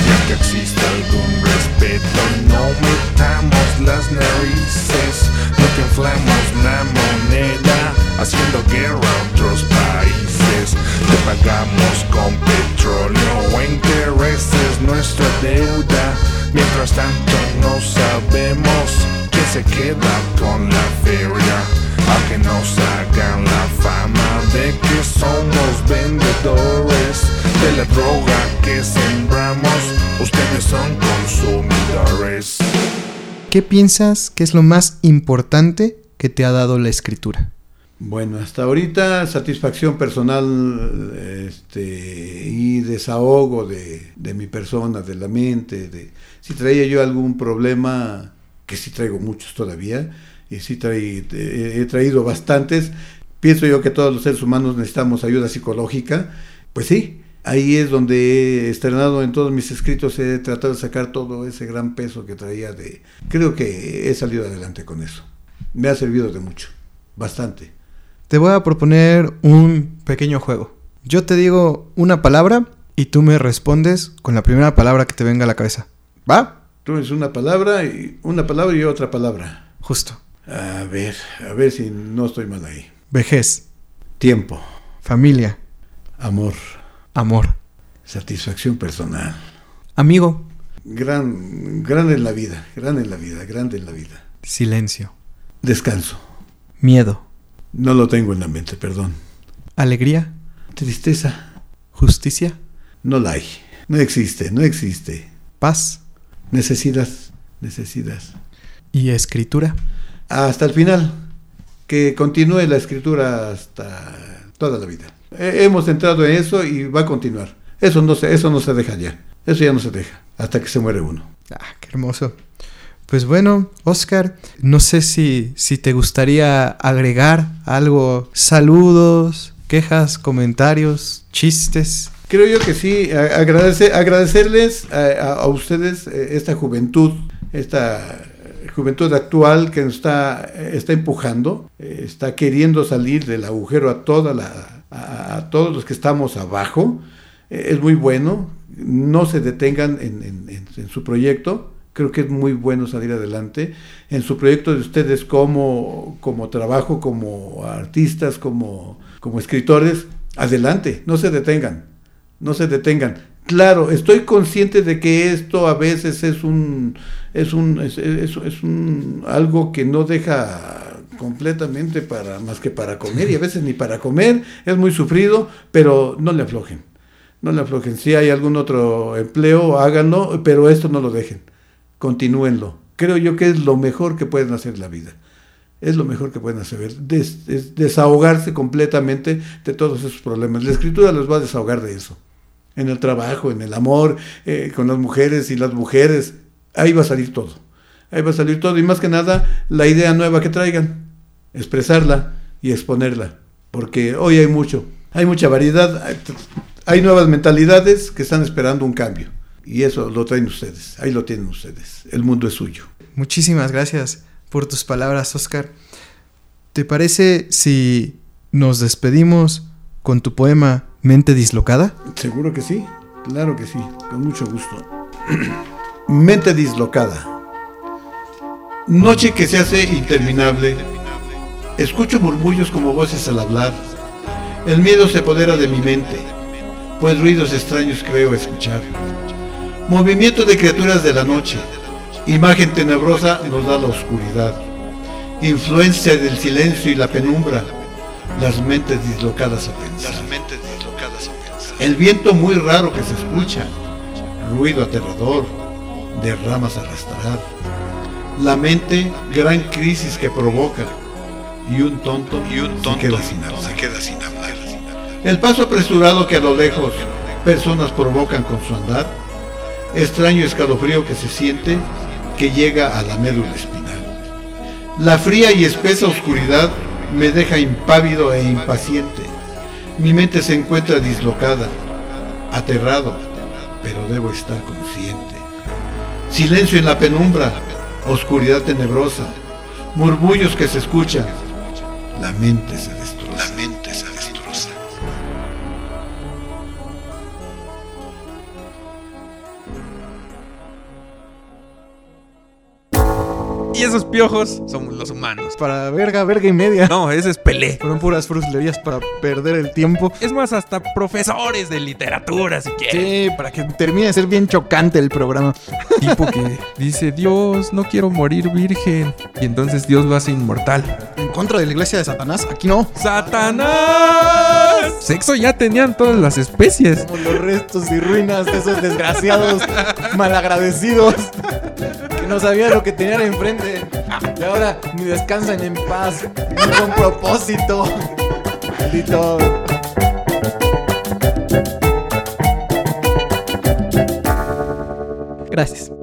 Ya que existe algún respeto, no metamos las narices. No que inflamos la moneda, haciendo guerra a otros países. Te pagamos con petróleo o intereses nuestra deuda. Mientras tanto no sabemos quién se queda con la feria. Aunque nos hagan la fama de que somos vendedores de la droga que sembramos, ustedes son consumidores. ¿Qué piensas que es lo más importante que te ha dado la escritura? Bueno, hasta ahorita satisfacción personal este, y desahogo de, de mi persona, de la mente, de si traía yo algún problema, que sí traigo muchos todavía, y sí traí- eh, he traído bastantes, pienso yo que todos los seres humanos necesitamos ayuda psicológica, pues sí, ahí es donde he estrenado en todos mis escritos, he tratado de sacar todo ese gran peso que traía de... Creo que he salido adelante con eso, me ha servido de mucho, bastante. Te voy a proponer un pequeño juego. Yo te digo una palabra y tú me respondes con la primera palabra que te venga a la cabeza. ¿Va? Tú es una palabra y una palabra y otra palabra. Justo. A ver, a ver si no estoy mal ahí. Vejez, Tiempo, familia, amor, amor, satisfacción personal. amigo, Gran, gran en la vida, gran en la vida, grande en la vida. silencio, Descanso. miedo, No lo tengo en la mente, perdón. alegría, Tristeza. justicia, No la hay. No existe, no existe. paz Necesidad, necesidad. y escritura. Hasta el final. Que continúe la escritura hasta toda la vida. Eh, hemos entrado en eso y va a continuar. Eso no se, eso no se deja ya. Eso ya no se deja. Hasta que se muere uno. Ah, qué hermoso. Pues bueno, Oscar, no sé si, si te gustaría agregar algo, saludos, quejas, comentarios, chistes. Creo yo que sí, a- agradece- agradecerles a, a- a ustedes eh, esta juventud, esta juventud actual que nos está, eh, está empujando, eh, está queriendo salir del agujero a toda la, a, todos los que estamos abajo. Eh, es muy bueno, no se detengan en, en- en- en su proyecto. Creo que es muy bueno salir adelante. En su proyecto de ustedes como, como trabajo, como artistas, como, como escritores, adelante, no se detengan no se detengan. Claro, estoy consciente de que esto a veces es un es un es, un algo que no deja completamente para más que para comer y a veces ni para comer, es muy sufrido, pero no le aflojen. No le aflojen. Si hay algún otro empleo, háganlo, pero esto no lo dejen. Continúenlo. Creo yo que es lo mejor que pueden hacer en la vida. Es lo mejor que pueden hacer. Des- desahogarse completamente de todos esos problemas. La escritura los va a desahogar de eso. En el trabajo, en el amor, eh, con las mujeres y las mujeres. Ahí va a salir todo. Ahí va a salir todo. Y más que nada, la idea nueva que traigan. Expresarla y exponerla. Porque hoy hay mucho. Hay mucha variedad. Hay, hay nuevas mentalidades que están esperando un cambio. Y eso lo traen ustedes. Ahí lo tienen ustedes. El mundo es suyo. Muchísimas gracias por tus palabras, Oscar. ¿Te parece si nos despedimos con tu poema Mente dislocada? Seguro que sí, claro que sí, con mucho gusto. Mente dislocada. Noche que se hace interminable. Escucho murmullos como voces al hablar. El miedo se apodera de mi mente, pues ruidos extraños creo escuchar. Movimiento de criaturas de la noche. Imagen tenebrosa nos da la oscuridad. Influencia del silencio y la penumbra. Las mentes dislocadas a pensar. El viento muy raro que se escucha, ruido aterrador, de ramas arrastrar. La mente, gran crisis que provoca, y un tonto, y un tonto se, queda sin hablar. se queda sin hablar. El paso apresurado que a lo lejos personas provocan con su andar, extraño escalofrío que se siente, que llega a la médula espinal. La fría y espesa oscuridad me deja impávido e impaciente. Mi mente se encuentra dislocada, aterrado, pero debo estar consciente. Silencio en la penumbra, oscuridad tenebrosa, murmullos que se escuchan. La mente se destroza. Y esos piojos somos los humanos. Para verga, verga y media. No, ese es Pelé. Fueron puras fruslerías para perder el tiempo. Es más, hasta profesores de literatura, si quieres. Sí, para que termine de ser bien chocante el programa. Tipo que dice, Dios, no quiero morir virgen. Y entonces Dios lo hace inmortal. En contra de la iglesia de Satanás, aquí no. ¡Satanás! Sexo ya tenían todas las especies. Como los restos y ruinas de esos desgraciados malagradecidos no sabían lo que tenían enfrente. Y ahora ni descansan en paz, ni con propósito. Maldito. Gracias.